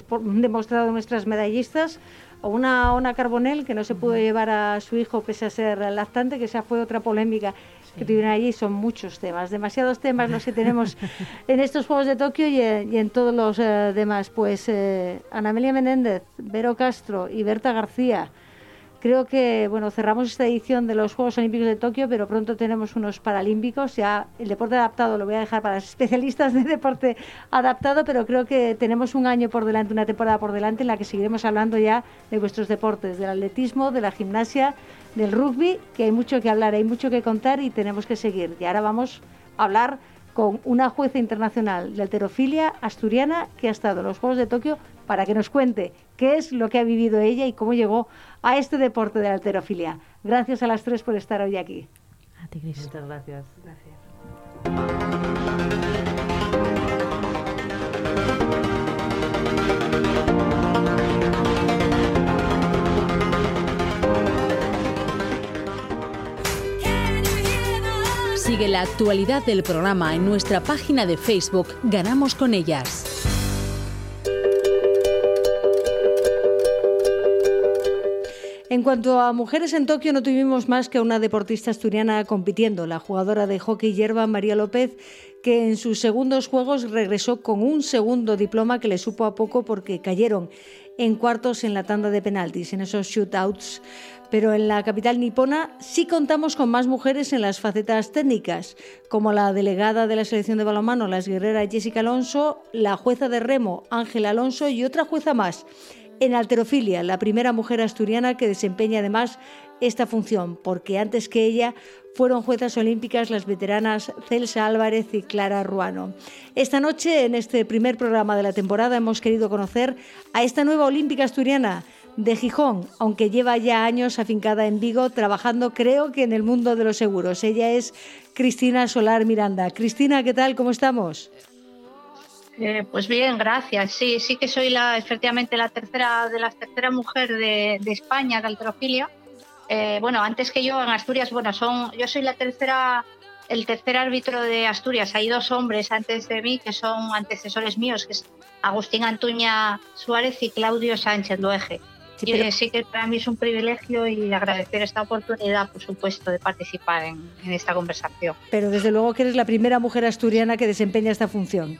demostrado nuestras medallistas, o una Ona Carbonell que no se pudo llevar a su hijo pese a ser lactante, que esa fue otra polémica sí. que tuvieron allí. Son muchos temas, demasiados temas los que tenemos *laughs* en estos Juegos de Tokio y, y en todos los eh, demás. Pues eh, Ana Amelia Menéndez, Vero Castro y Berta García. Creo que bueno cerramos esta edición de los Juegos Olímpicos de Tokio, pero pronto tenemos unos Paralímpicos. Ya el deporte adaptado lo voy a dejar para los *laughs* especialistas de deporte adaptado, pero creo que tenemos un año por delante, una temporada por delante en la que seguiremos hablando ya de vuestros deportes, del atletismo, de la gimnasia, del rugby, que hay mucho que hablar, hay mucho que contar y tenemos que seguir. Y ahora vamos a hablar con una jueza internacional de alterofilia asturiana que ha estado en los Juegos de Tokio para que nos cuente qué es lo que ha vivido ella y cómo llegó a este deporte de la alterofilia. Gracias a las tres por estar hoy aquí. A ti, Cris. Muchas gracias. Gracias. Sigue la actualidad del programa en nuestra página de Facebook Ganamos con ellas. En cuanto a mujeres en Tokio, no tuvimos más que una deportista asturiana compitiendo, la jugadora de hockey hierba María López, que en sus segundos juegos regresó con un segundo diploma que le supo a poco porque cayeron en cuartos en la tanda de penaltis, en esos shootouts. Pero en la capital nipona sí contamos con más mujeres en las facetas técnicas, como la delegada de la selección de balonmano, la guerrera Jessica Alonso, la jueza de remo Ángela Alonso y otra jueza más en alterofilia, la primera mujer asturiana que desempeña además esta función, porque antes que ella fueron juezas olímpicas las veteranas Celsa Álvarez y Clara Ruano. Esta noche, en este primer programa de la temporada, hemos querido conocer a esta nueva olímpica asturiana de Gijón, aunque lleva ya años afincada en Vigo, trabajando creo que en el mundo de los seguros. Ella es Cristina Solar Miranda. Cristina, ¿qué tal? ¿Cómo estamos? Eh, pues bien, gracias. Sí, sí que soy la, efectivamente la tercera de las tercera mujer de, de España de alterofilia. Eh, bueno, antes que yo en Asturias, bueno, son, yo soy la tercera, el tercer árbitro de Asturias. Hay dos hombres antes de mí que son antecesores míos, que es Agustín Antuña Suárez y Claudio Sánchez Loeje. Sí, pero... y sí que para mí es un privilegio y agradecer esta oportunidad, por supuesto, de participar en, en esta conversación. Pero desde luego que eres la primera mujer asturiana que desempeña esta función.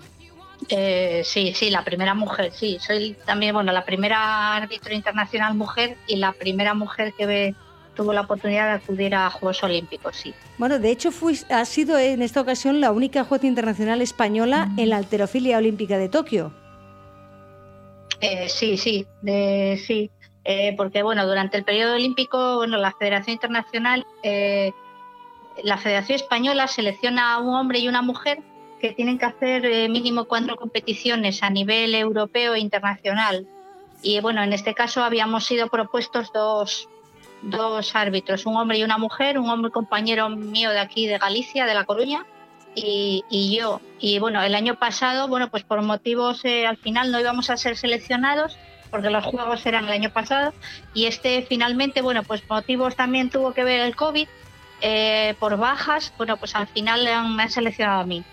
Eh, sí, sí, la primera mujer, sí. Soy también, bueno, la primera árbitro internacional mujer y la primera mujer que ve, tuvo la oportunidad de acudir a Juegos Olímpicos, sí. Bueno, de hecho, fui, has sido en esta ocasión la única jueza internacional española en la alterofilia olímpica de Tokio. Eh, sí, sí, de, sí. Eh, porque, bueno, durante el periodo olímpico, bueno, la Federación Internacional, la Federación Española selecciona a un hombre y una mujer que tienen que hacer eh, mínimo cuatro competiciones a nivel europeo e internacional. Y bueno, en este caso habíamos sido propuestos dos, dos árbitros, un hombre y una mujer, un hombre compañero mío de aquí de Galicia, de La Coruña, y, y yo. Y bueno, el año pasado, bueno, pues por motivos eh, al final no íbamos a ser seleccionados porque los juegos eran el año pasado y este finalmente, bueno, pues motivos también tuvo que ver el COVID, eh, por bajas, bueno, pues al final me han, seleccionado a mí.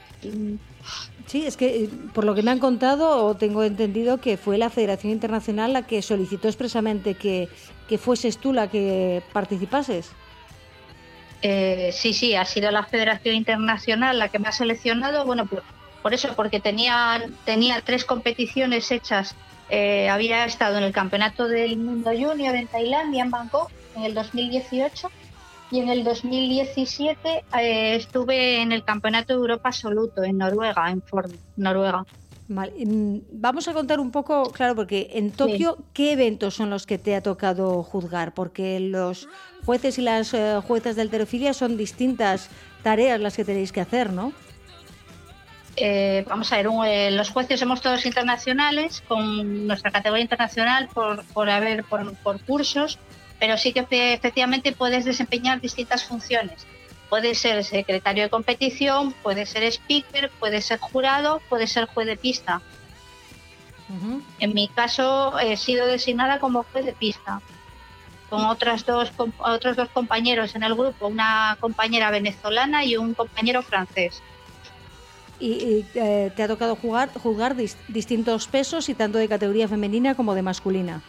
Sí, es que por lo que me han contado, o tengo entendido que fue la Federación Internacional la que solicitó expresamente que, que fueses tú la que participases. Eh, sí, sí, ha sido la Federación Internacional la que me ha seleccionado. Bueno, por, por eso, porque tenía, tenía tres competiciones hechas eh, había estado en el Campeonato del Mundo Junior en Tailandia, en Bangkok, en el 2018 y en el 2017 eh, estuve en el Campeonato de Europa Absoluto en Noruega, en Ford, Noruega. Vamos a contar un poco, claro, porque en Tokio, ¿qué eventos son los que te ha tocado juzgar? Porque los jueces y las eh, juezas de alterofilia son distintas tareas las que tenéis que hacer, ¿no? Eh, vamos a ver, los jueces somos todos internacionales, con nuestra categoría internacional por, por haber por, por cursos pero sí que efectivamente puedes desempeñar distintas funciones. Puedes ser secretario de competición, puedes ser speaker, puedes ser jurado, puedes ser juez de pista. En mi caso he sido designada como juez de pista, con otras dos, otros dos compañeros en el grupo, una compañera venezolana y un compañero francés. Y, eh, te ha tocado jugar, jugar distintos pesos y tanto de categoría femenina como de masculina.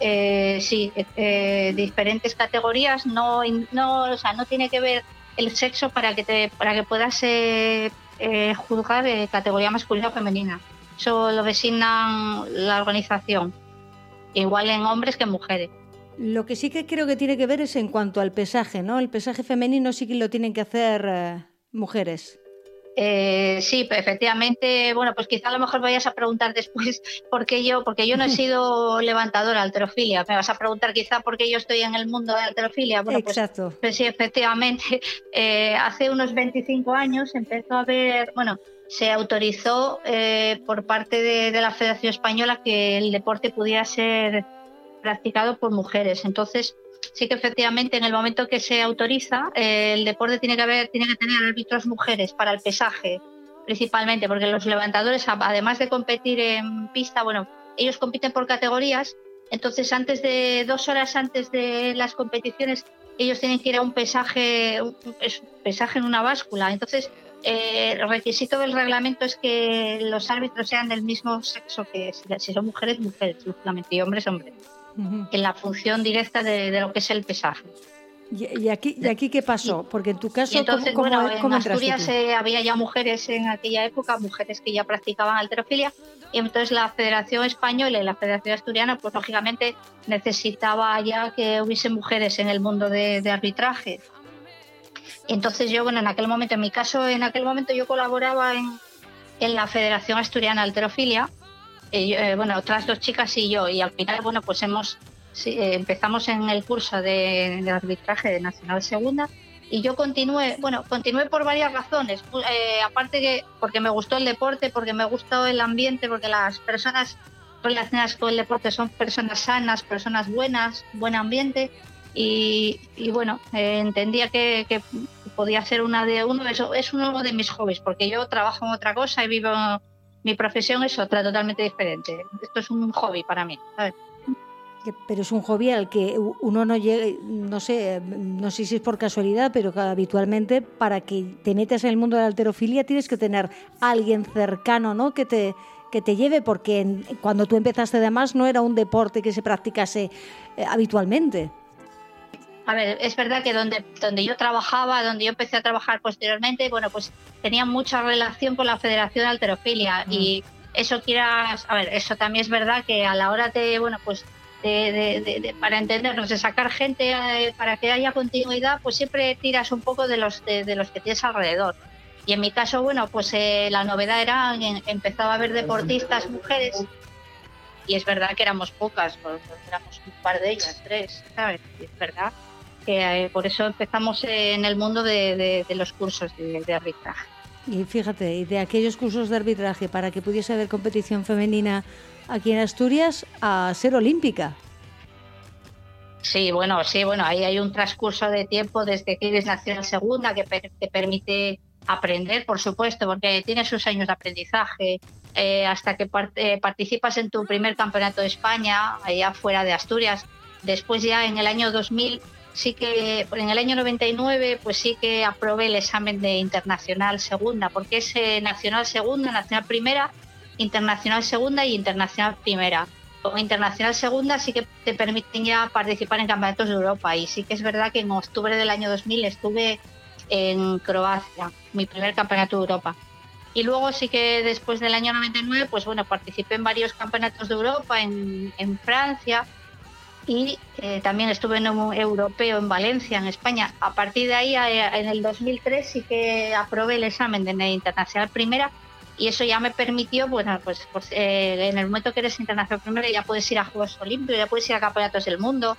Eh, sí, eh, diferentes categorías, no, no, o sea, no tiene que ver el sexo para que te, para que puedas eh, eh juzgar categoría masculina o femenina. Eso lo designan la organización, igual en hombres que en mujeres. Lo que sí que creo que tiene que ver es en cuanto al pesaje, ¿no? El pesaje femenino sí que lo tienen que hacer mujeres. Eh, sí, efectivamente, bueno, pues quizá a lo mejor vayas a preguntar después *laughs* por qué yo, porque yo no he *laughs* sido levantadora alterofilia. Me vas a preguntar quizá por qué yo estoy en el mundo de alterofilia. Bueno, pues, Exacto. Pues, sí, efectivamente, *laughs* eh, hace unos 25 años empezó a haber, bueno, se autorizó eh, por parte de, de la Federación Española que el deporte pudiera ser practicado por mujeres. Entonces, sí que efectivamente en el momento que se autoriza, eh, el deporte tiene que, haber, tiene que tener árbitros mujeres para el pesaje, principalmente, porque los levantadores, además de competir en pista, bueno, ellos compiten por categorías, entonces antes de dos horas antes de las competiciones, ellos tienen que ir a un pesaje, pesaje en una báscula. Entonces, eh, el requisito del reglamento es que los árbitros sean del mismo sexo que si son mujeres, mujeres, lógicamente, y hombres, hombres en la función directa de, lo que es el pesaje. ¿Y, aquí, ¿Y aquí qué pasó? Porque en tu caso, entonces, bueno, en Asturias eh, había ya mujeres en aquella época, mujeres que ya practicaban alterofilia, y entonces la Federación Española y la Federación Asturiana, pues lógicamente necesitaba ya que hubiese mujeres en el mundo de, arbitraje. Entonces yo, bueno, en aquel momento, en mi caso, en aquel momento yo colaboraba en, en la Federación Asturiana de Alterofilia eh, bueno, otras dos chicas y yo, y al final, bueno, pues hemos eh, empezamos en el curso de, arbitraje de Nacional Segunda. Y yo continué, bueno, continué por varias razones, eh, aparte que porque me gustó el deporte, porque me gustó el ambiente, porque las personas relacionadas con el deporte son personas sanas, personas buenas, buen ambiente. Y, bueno, entendía que, que, podía ser una de uno, eso es uno de mis hobbies, porque yo trabajo en otra cosa y vivo mi profesión es otra, totalmente diferente. Esto es un hobby para mí, Pero es un hobby al que uno no llega, no sé, no sé si es por casualidad, pero habitualmente para que te metas en el mundo de la alterofilia tienes que tener alguien cercano, ¿no? Que te, que te lleve, porque cuando tú empezaste además no era un deporte que se practicase eh, habitualmente. A ver, es verdad que donde, donde yo trabajaba, donde yo empecé a trabajar posteriormente, bueno, pues tenía mucha relación con la Federación de Alterofilia mm. y eso quieras, a ver, eso también es verdad que a la hora de, bueno, pues de, para entendernos, de sacar gente eh, para que haya continuidad, pues siempre tiras un poco de los, de, los que tienes alrededor. Y en mi caso, bueno, pues eh, la novedad era, empezaba a haber deportistas mujeres y es verdad que éramos pocas, pues, éramos un par de ellas, tres, ¿sabes? es verdad eh, por eso empezamos en el mundo de, los cursos de, arbitraje. Y fíjate, y de aquellos cursos de arbitraje para que pudiese haber competición femenina aquí en Asturias a ser olímpica. Sí, bueno, sí, bueno, ahí hay un transcurso de tiempo desde que eres nacional segunda que te permite aprender, por supuesto, porque tienes sus años de aprendizaje, eh, hasta que eh, participas en tu primer campeonato de España, allá fuera de Asturias. Después ya en el año 2000 sí que en el año 99 pues sí que aprobé el examen de internacional segunda, porque es eh, nacional segunda, nacional primera, internacional segunda y internacional primera. Como internacional segunda sí que te permiten ya participar en campeonatos de Europa y sí que es verdad que en octubre del año 2000 estuve en Croacia, mi primer campeonato de Europa. Y luego sí que después del año 99, pues bueno, participé en varios campeonatos de Europa, en, en Francia, y eh, también estuve en un europeo en Valencia, en España. A partir de ahí, eh, en el 2003, sí que aprobé el examen de internacional primera y eso ya me permitió, bueno, pues, pues eh, en el momento que eres internacional primera ya puedes ir a Juegos Olímpicos, ya puedes ir a campeonatos del mundo.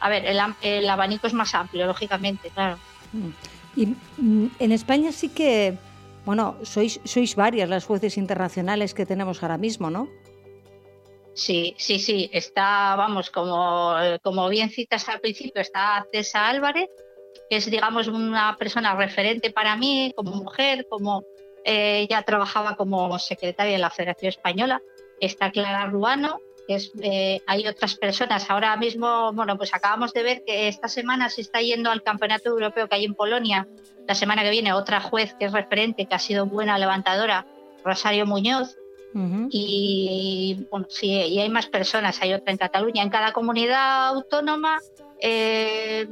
a ver, el, el, abanico es más amplio, lógicamente, claro. Y mm, en España sí que, bueno, sois, sois varias las jueces internacionales que tenemos ahora mismo, ¿no? Sí, sí, sí, está, vamos, como, como bien citas al principio, está César Álvarez, que es, digamos, una persona referente para mí como mujer, como eh, ella trabajaba como secretaria de la Federación Española. Está Clara Ruano, que es, eh, hay otras personas. Ahora mismo, bueno, pues acabamos de ver que esta semana se está yendo al Campeonato Europeo que hay en Polonia. La semana que viene, otra juez que es referente, que ha sido buena levantadora, Rosario Muñoz y, bueno, sí, y hay más personas, hay otra en Cataluña. En cada comunidad autónoma, eh,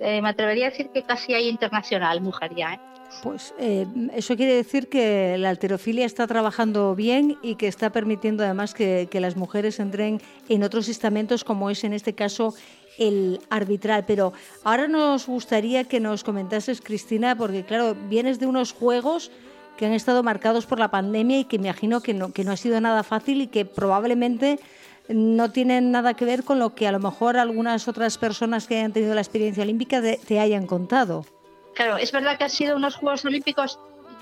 eh, me atrevería a decir que casi hay internacional mujer ya. ¿eh? Pues eso quiere decir que la alterofilia está trabajando bien y que está permitiendo además que, que, las mujeres entren en otros estamentos como es en este caso el arbitral. Pero ahora nos gustaría que nos comentases, Cristina, porque claro, vienes de unos juegos que han estado marcados por la pandemia y que imagino que no, que no ha sido nada fácil y que probablemente no tienen nada que ver con lo que a lo mejor algunas otras personas que hayan tenido la experiencia olímpica te hayan contado. Claro, es verdad que han sido unos Juegos Olímpicos,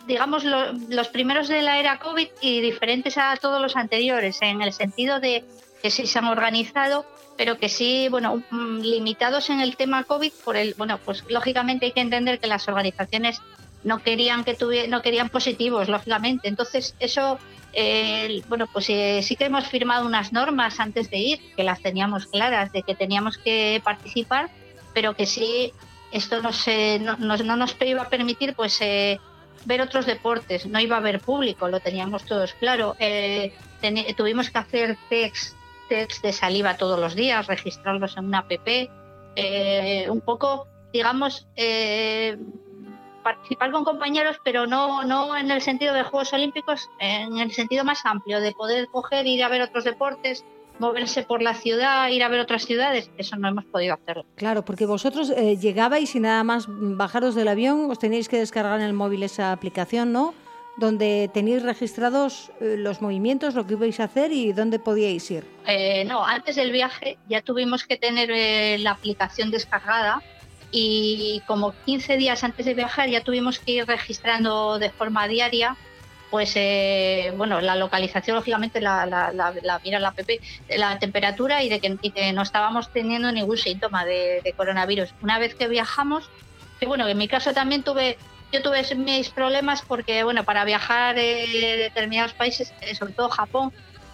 digamos, los primeros de la era COVID y diferentes a todos los anteriores, en el sentido de que sí se han organizado, pero que sí, bueno, mm, limitados en el tema COVID por el, bueno, pues lógicamente hay que entender que las organizaciones no querían que no querían positivos, lógicamente. Entonces, eso, eh, bueno, pues eh, sí que hemos firmado unas normas antes de ir, que las teníamos claras, de que teníamos que participar, pero que sí, esto no, se, no, nos iba a permitir, pues, eh, ver otros deportes, no iba a haber público, lo teníamos todos claro. tuvimos que hacer text, text de saliva todos los días, registrarlos en una app, un poco, digamos, participar con compañeros, pero no, no en el sentido de Juegos Olímpicos, en el sentido más amplio, de poder coger, ir a ver otros deportes, moverse por la ciudad, ir a ver otras ciudades, eso no hemos podido hacerlo. Claro, porque vosotros eh, llegabais y nada más bajaros del avión, os tenéis que descargar en el móvil esa aplicación, ¿no? Donde tenéis registrados eh, los movimientos, lo que ibais a hacer y dónde podíais ir. Eh, no, antes del viaje ya tuvimos que tener la aplicación descargada y como 15 días antes de viajar ya tuvimos que ir registrando de forma diaria pues eh, bueno la localización lógicamente la, la, la, mira la app la temperatura y de que, no estábamos teniendo ningún síntoma de, coronavirus. Una vez que viajamos que bueno en mi caso también tuve yo tuve mis problemas porque bueno para viajar eh, determinados países eh, sobre todo Japón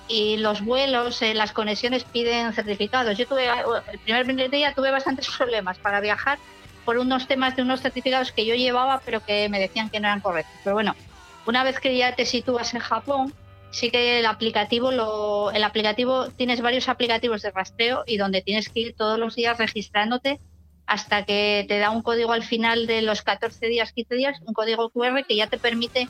y los vuelos, eh, las conexiones piden certificados. Yo tuve, el primer día tuve bastantes *laughs* problemas para viajar por unos temas de unos certificados que yo llevaba, pero que me decían que no eran correctos. Pero bueno, una vez que ya te sitúas en Japón, sí que el aplicativo, lo, el aplicativo, tienes varios aplicativos de rastreo y donde tienes que ir todos los días registrándote hasta que te da un código al final de los 14 días, 15 días, un código QR que ya te permite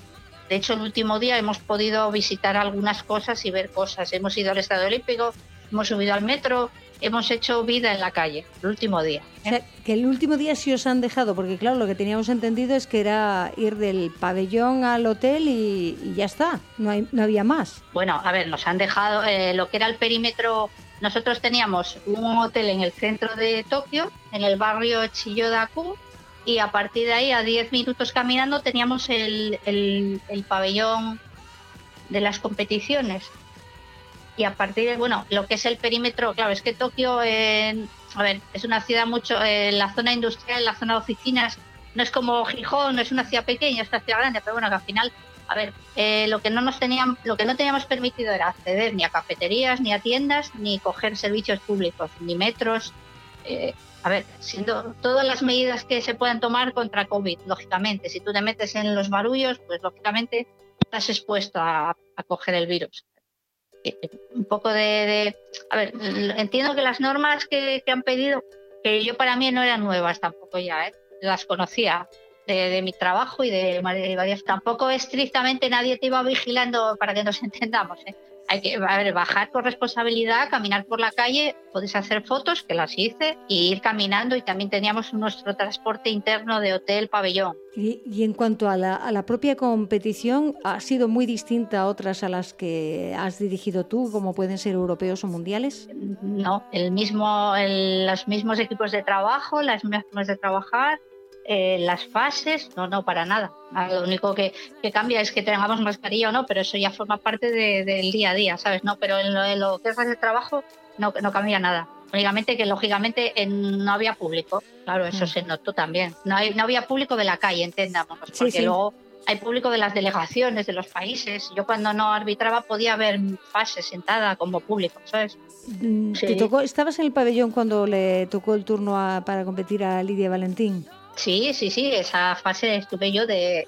de hecho, el último día hemos podido visitar algunas cosas y ver cosas. Hemos ido al Estadio Olímpico, hemos subido al metro, hemos hecho vida en la calle, el último día. O sea, que el último día sí os han dejado, porque claro, lo que teníamos entendido es que era ir del pabellón al hotel y, ya está, no, hay, no había más. Bueno, a ver, nos han dejado eh, lo que era el perímetro. Nosotros teníamos un hotel en el centro de Tokio, en el barrio Chiyodaku, y a partir de ahí, a 10 minutos caminando, teníamos el, el, pabellón de las competiciones. Y a partir de, bueno, lo que es el perímetro, claro, es que Tokio, eh, a ver, es una ciudad mucho, eh, la zona industrial, la zona de oficinas, no es como Gijón, no es una ciudad pequeña, es una ciudad grande, pero bueno, que al final, a ver, eh, lo que no nos tenían, lo que no teníamos permitido era acceder ni a cafeterías, ni a tiendas, ni coger servicios públicos, ni metros, a ver, siendo todas las medidas que se puedan tomar contra COVID, lógicamente, si tú te metes en los barullos, pues lógicamente estás expuesto a, coger el virus. Eh, eh, un poco de, A ver, entiendo que las normas que, han pedido, que yo para mí no eran nuevas tampoco ya, ¿eh? las conocía, de, mi trabajo y de varias. Tampoco estrictamente nadie te iba vigilando para que nos *laughs* entendamos. ¿eh? Hay que bajar con responsabilidad, caminar por la calle, puedes hacer fotos, que las hice, y ir caminando y también teníamos nuestro transporte interno de hotel, pabellón. Y, en cuanto a la, propia competición, ¿ha sido muy distinta a otras a las que has dirigido tú, como pueden ser europeos o mundiales? No, el mismo, los mismos equipos de trabajo, las mismas formas de trabajar, eh, las fases, no, no, para nada. Ah, lo único que, cambia es que tengamos mascarilla o no, pero eso ya forma parte del día a día, ¿sabes? No, pero en lo, que es el trabajo no, no cambia nada. Únicamente que lógicamente no había público. Claro, eso mm. se notó también. No, hay, no había público de la calle, entendamos, porque luego hay público de las delegaciones, de los países. Yo cuando no arbitraba podía ver fases sentada como público, ¿sabes? Mm, ¿Te tocó, ¿Estabas en el pabellón cuando le tocó el turno para competir a Lidia Valentín? Sí, sí, sí, esa fase estuve yo de,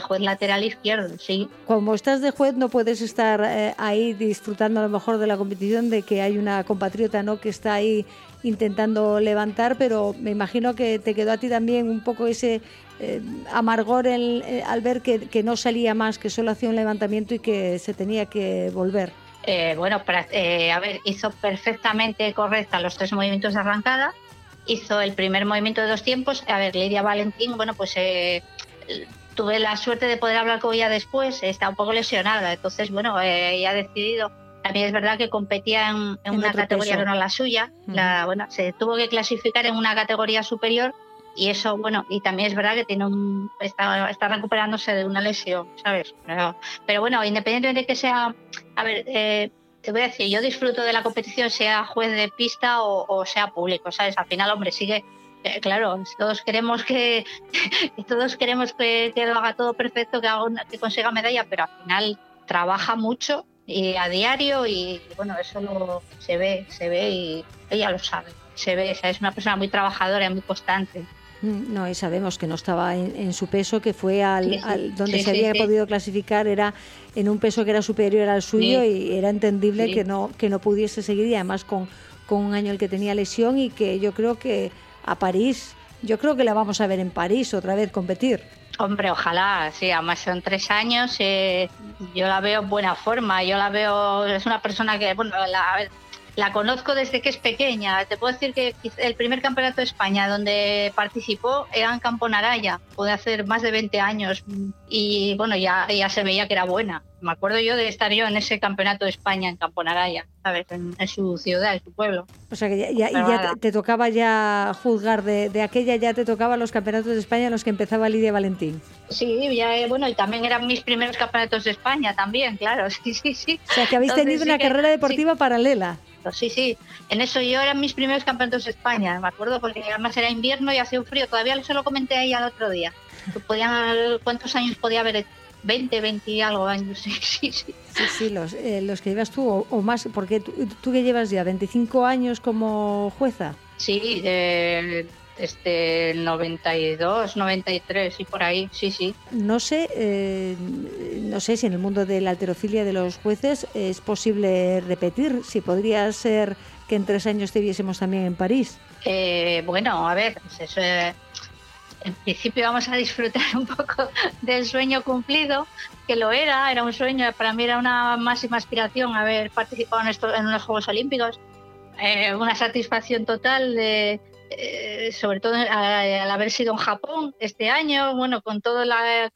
juez lateral izquierdo, sí. Como estás de juez no puedes estar eh, ahí disfrutando a lo mejor de la competición, de que hay una compatriota no que está ahí intentando levantar, pero me imagino que te quedó a ti también un poco ese eh, amargor eh, al ver que, no salía más, que solo hacía un levantamiento y que se tenía que volver. bueno, para, a ver, hizo perfectamente correcta los tres movimientos de arrancada hizo el primer movimiento de dos tiempos. A ver, Lidia Valentín, bueno, pues eh, tuve la suerte de poder hablar con ella después, está un poco lesionada, entonces, bueno, eh, ella ha decidido. También es verdad que competía en, una categoría que no la suya, la, bueno, se tuvo que clasificar en una categoría superior y eso, bueno, y también es verdad que tiene un, está, está recuperándose de una lesión, ¿sabes? Pero, pero bueno, independientemente de que sea, a ver, eh, te voy a decir, yo disfruto de la competición, sea juez de pista o, sea público, ¿sabes? Al final, hombre, sigue, eh, claro, todos queremos que, *laughs* todos queremos que, lo haga todo perfecto, que, haga que consiga medalla, pero al final trabaja mucho y a diario y bueno, eso lo, se ve, se ve y ella lo sabe, se ve, es una persona muy trabajadora muy constante. Mm, no, y sabemos que no estaba en, su peso, que fue al, donde se había podido clasificar era en un peso que era superior al suyo y era entendible que no que no pudiese seguir y además con, con un año el que tenía lesión y que yo creo que a París, yo creo que la vamos a ver en París otra vez competir. Hombre, ojalá, sí, además son tres años, eh, yo la veo en buena forma, yo la veo, es una persona que, bueno, la, la conozco desde que es pequeña. Te puedo decir que el primer campeonato de España donde participó era en Campo Naraya, puede hacer más de 20 años y bueno, ya, ya se veía que era buena. Me acuerdo yo de estar yo en ese campeonato de España en Campo Naraya, ¿sabes? En, su ciudad, en su pueblo. O sea que ya, ya, te, tocaba ya juzgar de, de, aquella, ya te tocaba los campeonatos de España en los que empezaba Lidia Valentín. Sí, ya, eh, bueno, y también eran mis primeros campeonatos de España también, claro, *laughs* sí, sí, sí. O sea que habéis tenido una carrera deportiva paralela. Sí, sí, en eso yo eran mis primeros campeonatos de España, me acuerdo, porque además era invierno y hacía un frío. Todavía se lo comenté ahí al otro día. ¿Cuántos años podía haber? 20, 20 y algo años, *laughs* sí, sí, sí. Sí, sí, los, eh, los que llevas tú o, más, porque tú, tú, que llevas ya 25 años como jueza. Sí, de este 92, 93 y por ahí, sí, sí. No sé, eh, no sé si en el mundo de la alterofilia de los jueces es posible repetir, si podría ser que en tres años te viésemos también en París. Eh, bueno, a ver, pues eso, eh, en principio vamos a disfrutar *laughs* un poco del sueño cumplido, que lo era, era un sueño, para mí era una máxima aspiración haber participado en, en unos Juegos Olímpicos, una satisfacción total de eh, sobre todo al, haber sido en Japón este año, bueno, con toda la,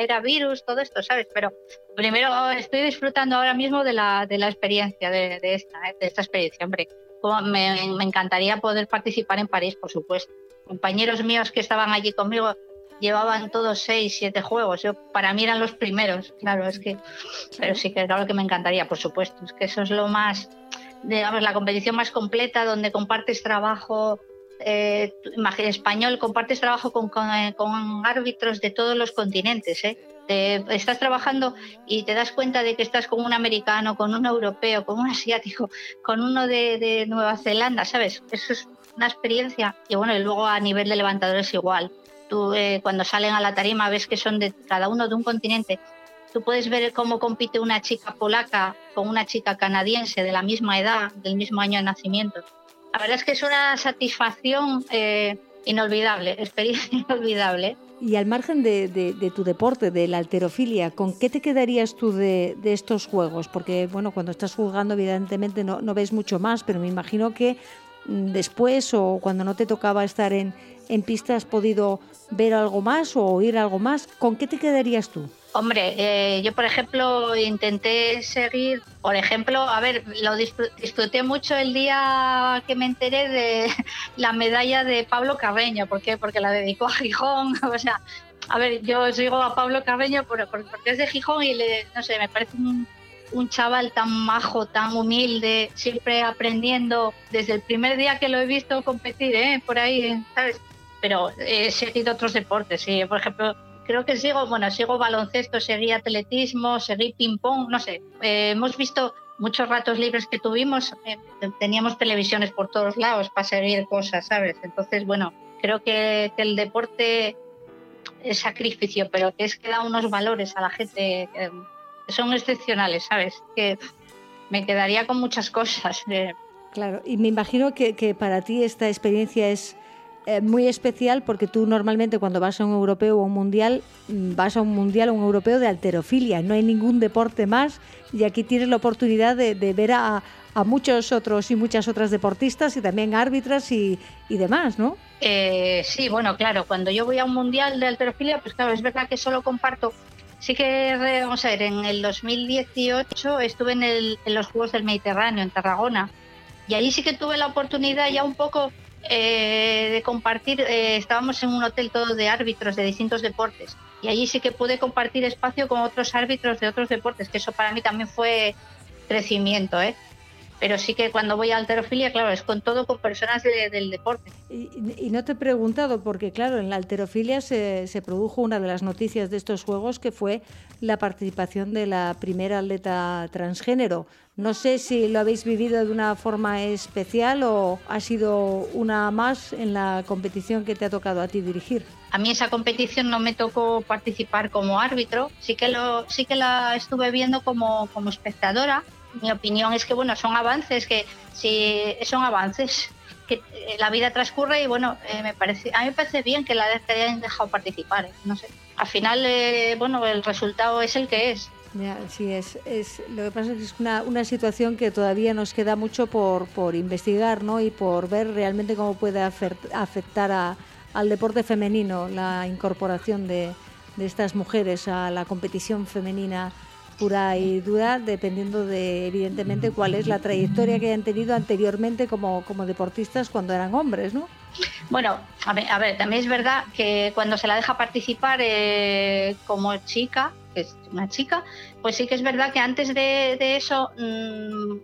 era virus, todo esto, ¿sabes? Pero primero estoy disfrutando ahora mismo de la, de la experiencia, de, esta, de esta experiencia, hombre. Me, me, encantaría poder participar en París, por supuesto. Compañeros míos que estaban allí conmigo llevaban todos seis, siete juegos. Yo, para mí eran los primeros, claro, es que, pero sí que algo que me encantaría, por supuesto. Es que eso es lo más, digamos, la competición más completa donde compartes trabajo eh, español, compartes trabajo con, eh, con, árbitros de todos los continentes. ¿eh? estás trabajando y te das cuenta de que estás con un americano, con un europeo, con un asiático, con uno de, Nueva Zelanda, ¿sabes? Eso es una experiencia. Y bueno, y luego a nivel de levantadores igual. Tú eh, cuando salen a la tarima ves que son de cada uno de un continente Tú puedes ver cómo compite una chica polaca con una chica canadiense de la misma edad, del mismo año de nacimiento. La verdad es que es una satisfacción eh, inolvidable, experiencia *laughs* inolvidable. Y al margen de, tu deporte, de la alterofilia, ¿con qué te quedarías tú de, estos juegos? Porque, bueno, cuando estás jugando, evidentemente no, no ves mucho más, pero me imagino que después o cuando no te tocaba estar en, en pista has podido ver algo más o oír algo más. ¿Con qué te quedarías tú? Hombre, eh, yo por ejemplo intenté seguir, por ejemplo, a ver, lo disfruté mucho el día que me enteré de *laughs* la medalla de Pablo Carreño, ¿por qué? Porque la dedicó a Gijón, *laughs* o sea, a ver, yo sigo a Pablo Carreño porque es de Gijón y le, no sé, me parece un, un chaval tan majo, tan humilde, siempre aprendiendo desde el primer día que lo he visto competir, ¿eh? por ahí, ¿sabes? Pero he seguido otros deportes, sí, por ejemplo creo que sigo, bueno, sigo baloncesto, seguí atletismo, seguí ping-pong, no sé. Eh, hemos visto muchos ratos libres que tuvimos, eh, teníamos televisiones por todos lados para seguir cosas, ¿sabes? Entonces, bueno, creo que, el deporte es sacrificio, pero que es que da unos valores a la gente son excepcionales, ¿sabes? Que me quedaría con muchas cosas. Claro, y me imagino que, que para ti esta experiencia es eh, muy especial porque tú normalmente cuando vas a un europeo o un mundial, mm, vas a un mundial o un europeo de alterofilia. No hay ningún deporte más y aquí tienes la oportunidad de, ver a, muchos otros y muchas otras deportistas y también árbitras y, demás, ¿no? Eh, sí, bueno, claro, cuando yo voy a un mundial de alterofilia, pues claro, es verdad que solo comparto. Sí que, vamos a ver, en el 2018 estuve en, en los Juegos del Mediterráneo, en Tarragona, y ahí sí que tuve la oportunidad ya un poco eh, de compartir, eh, estábamos en un hotel todo de árbitros de distintos deportes y allí sí que pude compartir espacio con otros árbitros de otros deportes, que eso para mí también fue crecimiento, ¿eh? Pero sí que cuando voy a alterofilia, claro, es con todo con personas del deporte. Y, no te he preguntado, porque claro, en la alterofilia se, se, produjo una de las noticias de estos Juegos, que fue la participación de la primera atleta transgénero. No sé si lo habéis vivido de una forma especial o ha sido una más en la competición que te ha tocado a ti dirigir. A mí esa competición no me tocó participar como árbitro, sí que, lo, sí que la estuve viendo como, como espectadora. Mi opinión es que bueno, son avances, que si son avances, que la vida transcurre y bueno, eh, me parece, a mí me parece bien que la hayan dejado participar, ¿eh? no sé. Al final, eh, bueno, el resultado es el que es sí, es, es, lo que pasa es que es una, una situación que todavía nos queda mucho por, por investigar ¿no? y por ver realmente cómo puede afectar a, al deporte femenino la incorporación de, de estas mujeres a la competición femenina pura y dura, dependiendo de, evidentemente, cuál es la trayectoria que hayan tenido anteriormente como, como deportistas cuando eran hombres, ¿no? Bueno, a ver, a ver, también es verdad que cuando se la deja participar eh, como chica, que es una chica, pues sí que es verdad que antes de, eso mmm,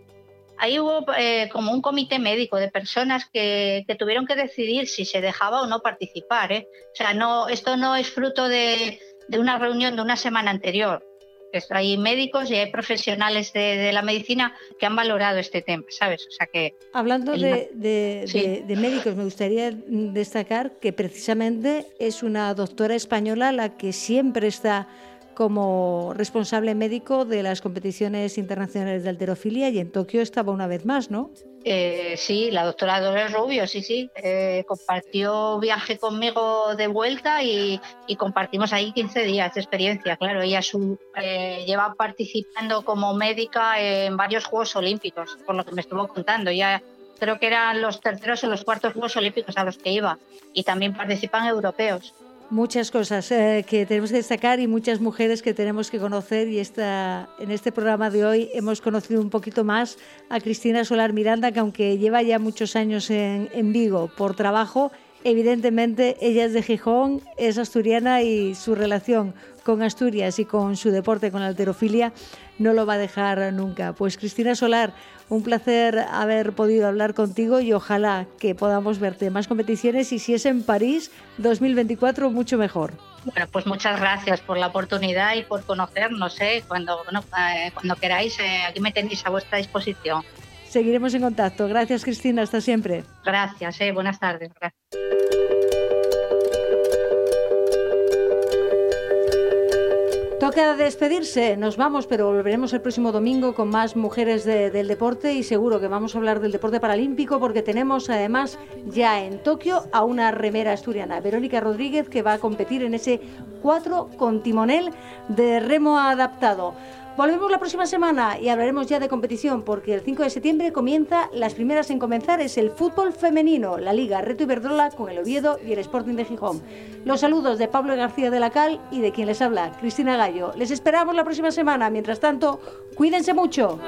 ahí hubo eh, como un comité médico de personas que, tuvieron que decidir si se dejaba o no participar. ¿eh? O sea, no, esto no es fruto de, una reunión de una semana anterior. Hay médicos y hay profesionales de, la medicina que han valorado este tema, ¿sabes? O sea que hablando de, de, médicos, me gustaría destacar que precisamente es una doctora española la que siempre está como responsable médico de las competiciones internacionales de alterofilia y en Tokio estaba una vez más, ¿no? Eh, sí, la doctora Dolores Rubio, sí, sí, eh, compartió viaje conmigo de vuelta y, compartimos ahí 15 días de experiencia. Claro, ella su, eh, lleva participando como médica en varios Juegos Olímpicos, por lo que me estuvo contando. Ya creo que eran los terceros o los cuartos Juegos Olímpicos a los que iba y también participan europeos. Muchas cosas eh, que tenemos que destacar y muchas mujeres que tenemos que conocer. Y esta, en este programa de hoy hemos conocido un poquito más a Cristina Solar Miranda, que aunque lleva ya muchos años en, en Vigo por trabajo, evidentemente ella es de Gijón, es asturiana y su relación con Asturias y con su deporte, con la alterofilia, no lo va a dejar nunca. Pues Cristina Solar, un placer haber podido hablar contigo y ojalá que podamos verte en más competiciones y si es en París 2024, mucho mejor. Bueno, pues muchas gracias por la oportunidad y por conocernos. ¿eh? Cuando, eh, cuando queráis, eh, aquí me tenéis a vuestra disposición. Seguiremos en contacto. Gracias, Cristina. Hasta siempre. Gracias. Eh. Buenas tardes. Toca despedirse, nos vamos, pero volveremos el próximo domingo con más mujeres del deporte y seguro que vamos a hablar del deporte paralímpico porque tenemos además ya en Tokio a una remera asturiana, Verónica Rodríguez, que va a competir en ese 4 con timonel de remo adaptado. Volvemos la próxima semana y hablaremos ya de competición porque el 5 de septiembre comienza, las primeras en comenzar es el fútbol femenino, la Liga Reto Iberdrola con el Oviedo y el Sporting de Gijón. Los saludos de Pablo García de la Cal y de quien les habla, Cristina Gallo. Les esperamos la próxima semana. Mientras tanto, cuídense mucho.